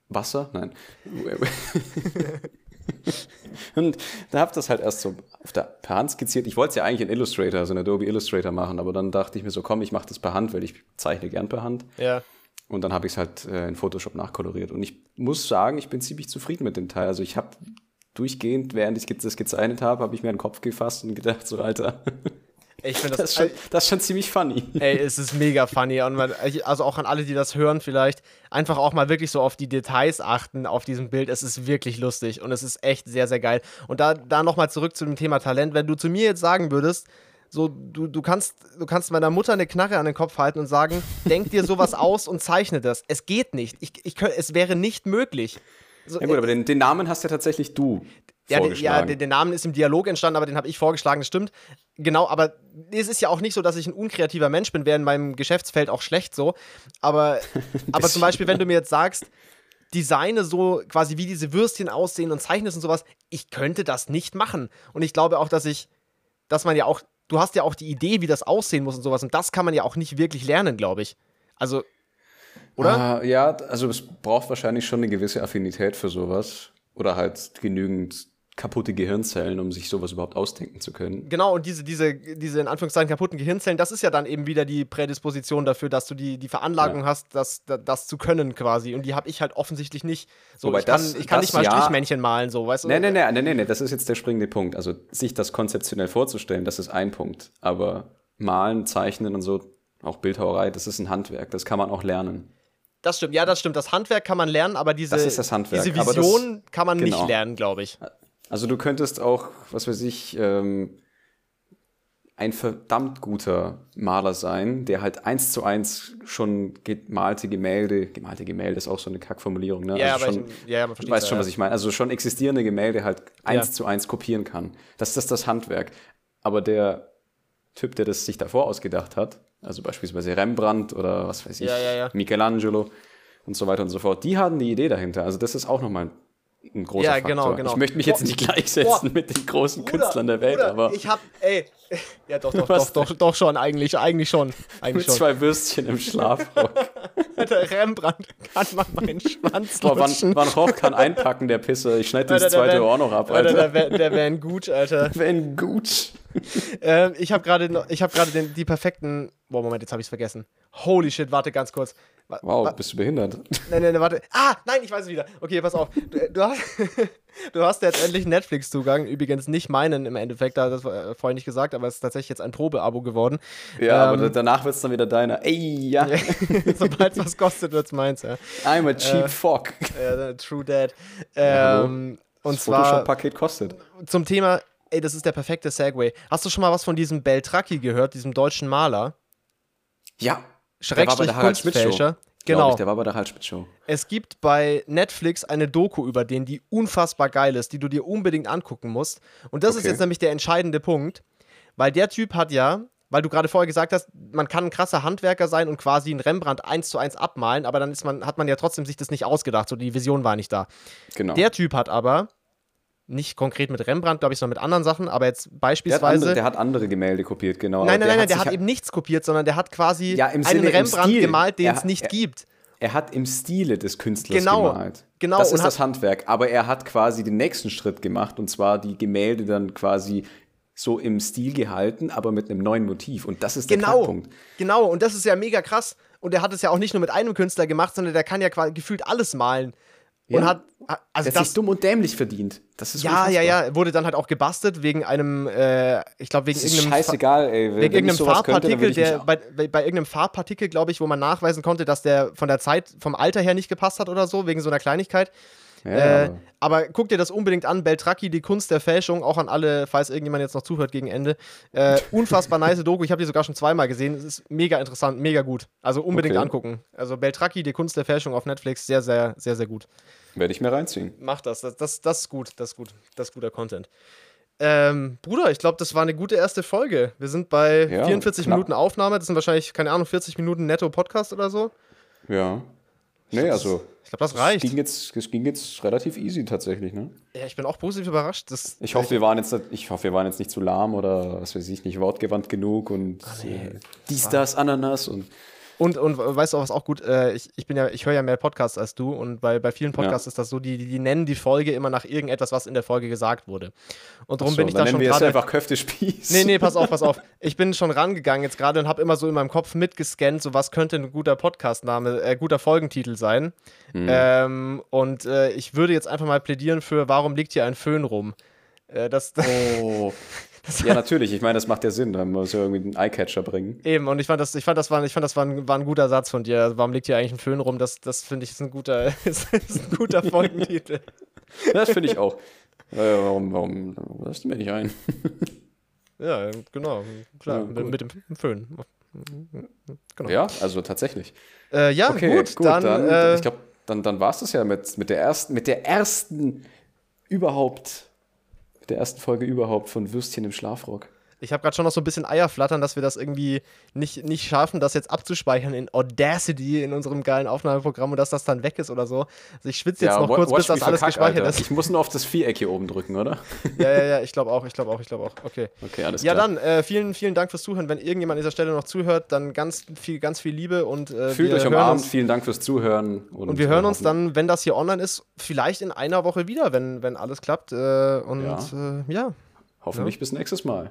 Wasser. Nein. [laughs] [laughs] Und da habe ich das halt erst so auf der, per Hand skizziert. Ich wollte es ja eigentlich in Illustrator, also in Adobe Illustrator machen, aber dann dachte ich mir so, komm, ich mache das per Hand, weil ich zeichne gern per Hand. Ja. Und dann habe ich es halt äh, in Photoshop nachkoloriert. Und ich muss sagen, ich bin ziemlich zufrieden mit dem Teil. Also ich habe durchgehend, während ich das gezeichnet habe, habe ich mir den Kopf gefasst und gedacht, so Alter, [laughs] Ich finde das ist schon, das ist schon ziemlich funny. Ey, es ist mega funny. Und man, also auch an alle, die das hören, vielleicht einfach auch mal wirklich so auf die Details achten auf diesem Bild. Es ist wirklich lustig und es ist echt sehr, sehr geil. Und da, da nochmal zurück zu dem Thema Talent. Wenn du zu mir jetzt sagen würdest, so, du, du, kannst, du kannst meiner Mutter eine Knarre an den Kopf halten und sagen, denk dir sowas [laughs] aus und zeichne das. Es geht nicht. Ich, ich, es wäre nicht möglich. So, Ja gut, aber den, den Namen hast ja tatsächlich du ja, den, ja der, der Name ist im Dialog entstanden, aber den habe ich vorgeschlagen, das stimmt. Genau, aber es ist ja auch nicht so, dass ich ein unkreativer Mensch bin, wäre in meinem Geschäftsfeld auch schlecht so. Aber, [laughs] aber zum Beispiel, wenn du mir jetzt sagst, designe so quasi wie diese Würstchen aussehen und zeichnest und sowas, ich könnte das nicht machen. Und ich glaube auch, dass ich, dass man ja auch, du hast ja auch die Idee, wie das aussehen muss und sowas. Und das kann man ja auch nicht wirklich lernen, glaube ich. Also, oder? Ah, ja, also es braucht wahrscheinlich schon eine gewisse Affinität für sowas. Oder halt genügend kaputte Gehirnzellen, um sich sowas überhaupt ausdenken zu können. Genau, und diese, diese, diese in Anführungszeichen kaputten Gehirnzellen, das ist ja dann eben wieder die Prädisposition dafür, dass du die, die Veranlagung Ja. hast, das, das, zu können quasi. Und die habe ich halt offensichtlich nicht. So, Wobei ich kann, das- ich kann das nicht mal ja- Strichmännchen malen, so, weißt du? Nee, nee, nee, nee, nee, nee, das ist jetzt der springende Punkt. Also sich das konzeptionell vorzustellen, das ist ein Punkt. Aber malen, zeichnen und so, auch Bildhauerei, das ist ein Handwerk, das kann man auch lernen. Das stimmt, ja, das stimmt. Das Handwerk kann man lernen, aber diese, Das das Handwerk, diese aber das- Vision kann man genau. nicht lernen, glaube ich. Also du könntest auch, was weiß ich, ähm, ein verdammt guter Maler sein, der halt eins zu eins schon gemalte Gemälde, gemalte Gemälde ist auch so eine Kackformulierung, ne? Ja, also aber schon, ich, ja, ja, man du versteht weißt schon, was ich meine. Also schon existierende Gemälde halt eins Ja. zu eins kopieren kann. Das ist das Handwerk. Aber der Typ, der das sich davor ausgedacht hat, also beispielsweise Rembrandt oder was weiß ich, Ja, ja, ja. Michelangelo und so weiter und so fort, die hatten die Idee dahinter. Also das ist auch nochmal ein großer Ja, Faktor. genau, genau. Ich möchte mich jetzt nicht gleichsetzen boah, mit den großen Bruder, Künstlern der Welt, Bruder, aber Ich hab, ey. [laughs] Ja, doch, doch, doch, doch, doch schon, eigentlich, eigentlich schon. Eigentlich mit schon. zwei Würstchen im Schlafrock. [laughs] Der Rembrandt kann man meinen Schwanz Boah, Van. Van Gogh kann einpacken, der Pisser. Ich schneide das der zweite Ohr noch ab, Alter, Alter. der der wär ein Gut, Alter. [laughs] Wenn gut. [laughs] Ähm, ich habe gerade ich habe gerade den- die perfekten. Boah, Moment, jetzt habe ich es vergessen. Holy shit, warte ganz kurz. Wa- Wow, bist du behindert? [laughs] Nein, nein, nein, warte. Ah, nein, ich weiß es wieder. Okay, pass auf. Du, du, hast, [laughs] du hast jetzt endlich Netflix-Zugang. Übrigens nicht meinen im Endeffekt, da hat das äh, vorhin nicht gesagt, aber es ist tatsächlich jetzt ein Probeabo geworden. Ja, Ähm, aber danach wird es dann wieder deiner. Ey, ja, Sobald es was kostet, wird es meins, ja. I'm a cheap Äh, fuck. Äh, True Dad. Ähm, und Das zwar Photoshop-Paket kostet. zum Thema, ey, das ist der perfekte Segway. Hast du schon mal was von diesem Beltracchi gehört, diesem deutschen Maler? Ja. Show. Kunstfälscher. Genau. Ich, der war bei der Harald Schmidt Show. Es gibt bei Netflix eine Doku über den, die unfassbar geil ist, die du dir unbedingt angucken musst. Und das ist Okay. jetzt nämlich der entscheidende Punkt, weil der Typ hat ja, weil du gerade vorher gesagt hast, man kann ein krasser Handwerker sein und quasi einen Rembrandt eins zu eins abmalen, aber dann ist man, hat man ja trotzdem sich das nicht ausgedacht, so die Vision war nicht da. Genau. Der Typ hat aber nicht konkret mit Rembrandt, glaube ich, sondern mit anderen Sachen, aber jetzt Der hat, beispielsweise. andere, der hat andere Gemälde kopiert, genau. nein, aber nein, nein, hat der hat eben nichts kopiert, sondern der hat quasi Ja, im einen Sinne, im Rembrandt Stil. gemalt, den Er- es nicht er- gibt. Er hat im Stile des Künstlers Genau, gemalt. genau, Das ist das Handwerk. Aber er hat quasi den nächsten Schritt gemacht und zwar die Gemälde dann quasi so im Stil gehalten, aber mit einem neuen Motiv. Und das ist der Genau, Knackpunkt. genau. Und das ist ja mega krass. Und er hat es ja auch nicht nur mit einem Künstler gemacht, sondern der kann ja gefühlt alles malen. Und Ja. hat, also das, sich dumm und dämlich verdient. Das ist ja, unfassbar. ja, ja, wurde dann halt auch gebastelt wegen einem, äh, ich glaube, wegen Das ist irgendeinem. Scheißegal, ey. Wenn Wegen irgendeinem könnte, Farbpartikel, mich der bei, bei, bei irgendeinem Farbpartikel, glaube ich, wo man nachweisen konnte, dass der von der Zeit, vom Alter her nicht gepasst hat oder so, wegen so einer Kleinigkeit. Ja, äh, aber- guck dir das unbedingt an, Beltracchi, die Kunst der Fälschung, auch an alle, falls irgendjemand jetzt noch zuhört gegen Ende. Äh, [laughs] unfassbar nice Doku, ich habe die sogar schon zweimal gesehen. Es ist mega interessant, mega gut. Also unbedingt Okay. angucken. Also Beltracchi, die Kunst der Fälschung auf Netflix, sehr, sehr, sehr, sehr gut. Werde ich mir reinziehen. Mach das, das, das, das ist gut, das ist gut, das ist guter Content. Ähm, Bruder, ich glaube, das war eine gute erste Folge. Wir sind bei Ja, 44 knapp. Minuten Aufnahme. Das sind wahrscheinlich, keine Ahnung, 40 Minuten netto Podcast oder so. Ja. Nee, also. Ich glaube, das Es reicht. ging, jetzt, es ging jetzt relativ easy tatsächlich, ne? Ja, ich bin auch positiv überrascht. Das, Ich hoffe, wir waren jetzt, nicht- ich hoffe, wir waren jetzt nicht zu lahm oder was weiß ich, nicht wortgewandt genug und äh, dies, das, Ananas und Und, und weißt du auch, was auch gut, äh, ich, ich bin ja, ich höre ja mehr Podcasts als du und bei, bei vielen Podcasts ist das so, die, die, die nennen die Folge immer nach irgendetwas, was in der Folge gesagt wurde. Und darum so, bin ich dann da schon wir gerade. einfach Köftespieß. Nee, nee, pass auf, pass auf. [laughs] Ich bin schon rangegangen jetzt gerade und habe immer so in meinem Kopf mitgescannt, so was könnte ein guter Podcastname, äh, guter Folgentitel sein. Hm. Ähm, und äh, ich würde jetzt einfach mal plädieren für Warum liegt hier ein Föhn rum? Äh, das, Oh. [laughs] ja, natürlich. Ich meine, das macht ja Sinn. Da muss ja irgendwie einen Eyecatcher bringen. Eben, und ich fand das, ich fand das, war, ich fand, das war, ein, war ein guter Satz von dir. Warum liegt hier eigentlich ein Föhn rum? Das, das finde ich ist ein guter, ist, [laughs] ist ein guter Folgentitel. Das finde ich auch. Äh, warum, warum, lässt du mir nicht ein? Ja, genau, klar, Ja, mit, gut. mit dem Föhn. Genau. Ja, also tatsächlich. Äh, ja, Okay, gut, dann, äh, ich glaube, dann, dann war es das ja mit, mit der ersten, mit der ersten überhaupt, der ersten Folge überhaupt von Würstchen im Schlafrock. Ich habe gerade schon noch so ein bisschen Eier flattern, dass wir das irgendwie nicht, nicht schaffen, das jetzt abzuspeichern in Audacity in unserem geilen Aufnahmeprogramm und dass das dann weg ist oder so. Also ich schwitze jetzt noch wa- kurz, bis das alles verkack, gespeichert Alter. ist. Ich muss nur auf das Viereck hier oben drücken, oder? [laughs] Ja, ja, ja, ich glaube auch, ich glaube auch, ich glaube auch. Okay. Okay, alles Ja, klar. dann äh, vielen, vielen Dank fürs Zuhören. Wenn irgendjemand an dieser Stelle noch zuhört, dann ganz viel, ganz viel Liebe und äh, Fühlt wir euch umarmt. Vielen Dank fürs Zuhören. Und, und wir hören uns dann, wenn das hier online ist, vielleicht in einer Woche wieder, wenn, wenn alles klappt. Äh, und Ja. ja. Äh, ja, Hoffentlich bis nächstes Mal.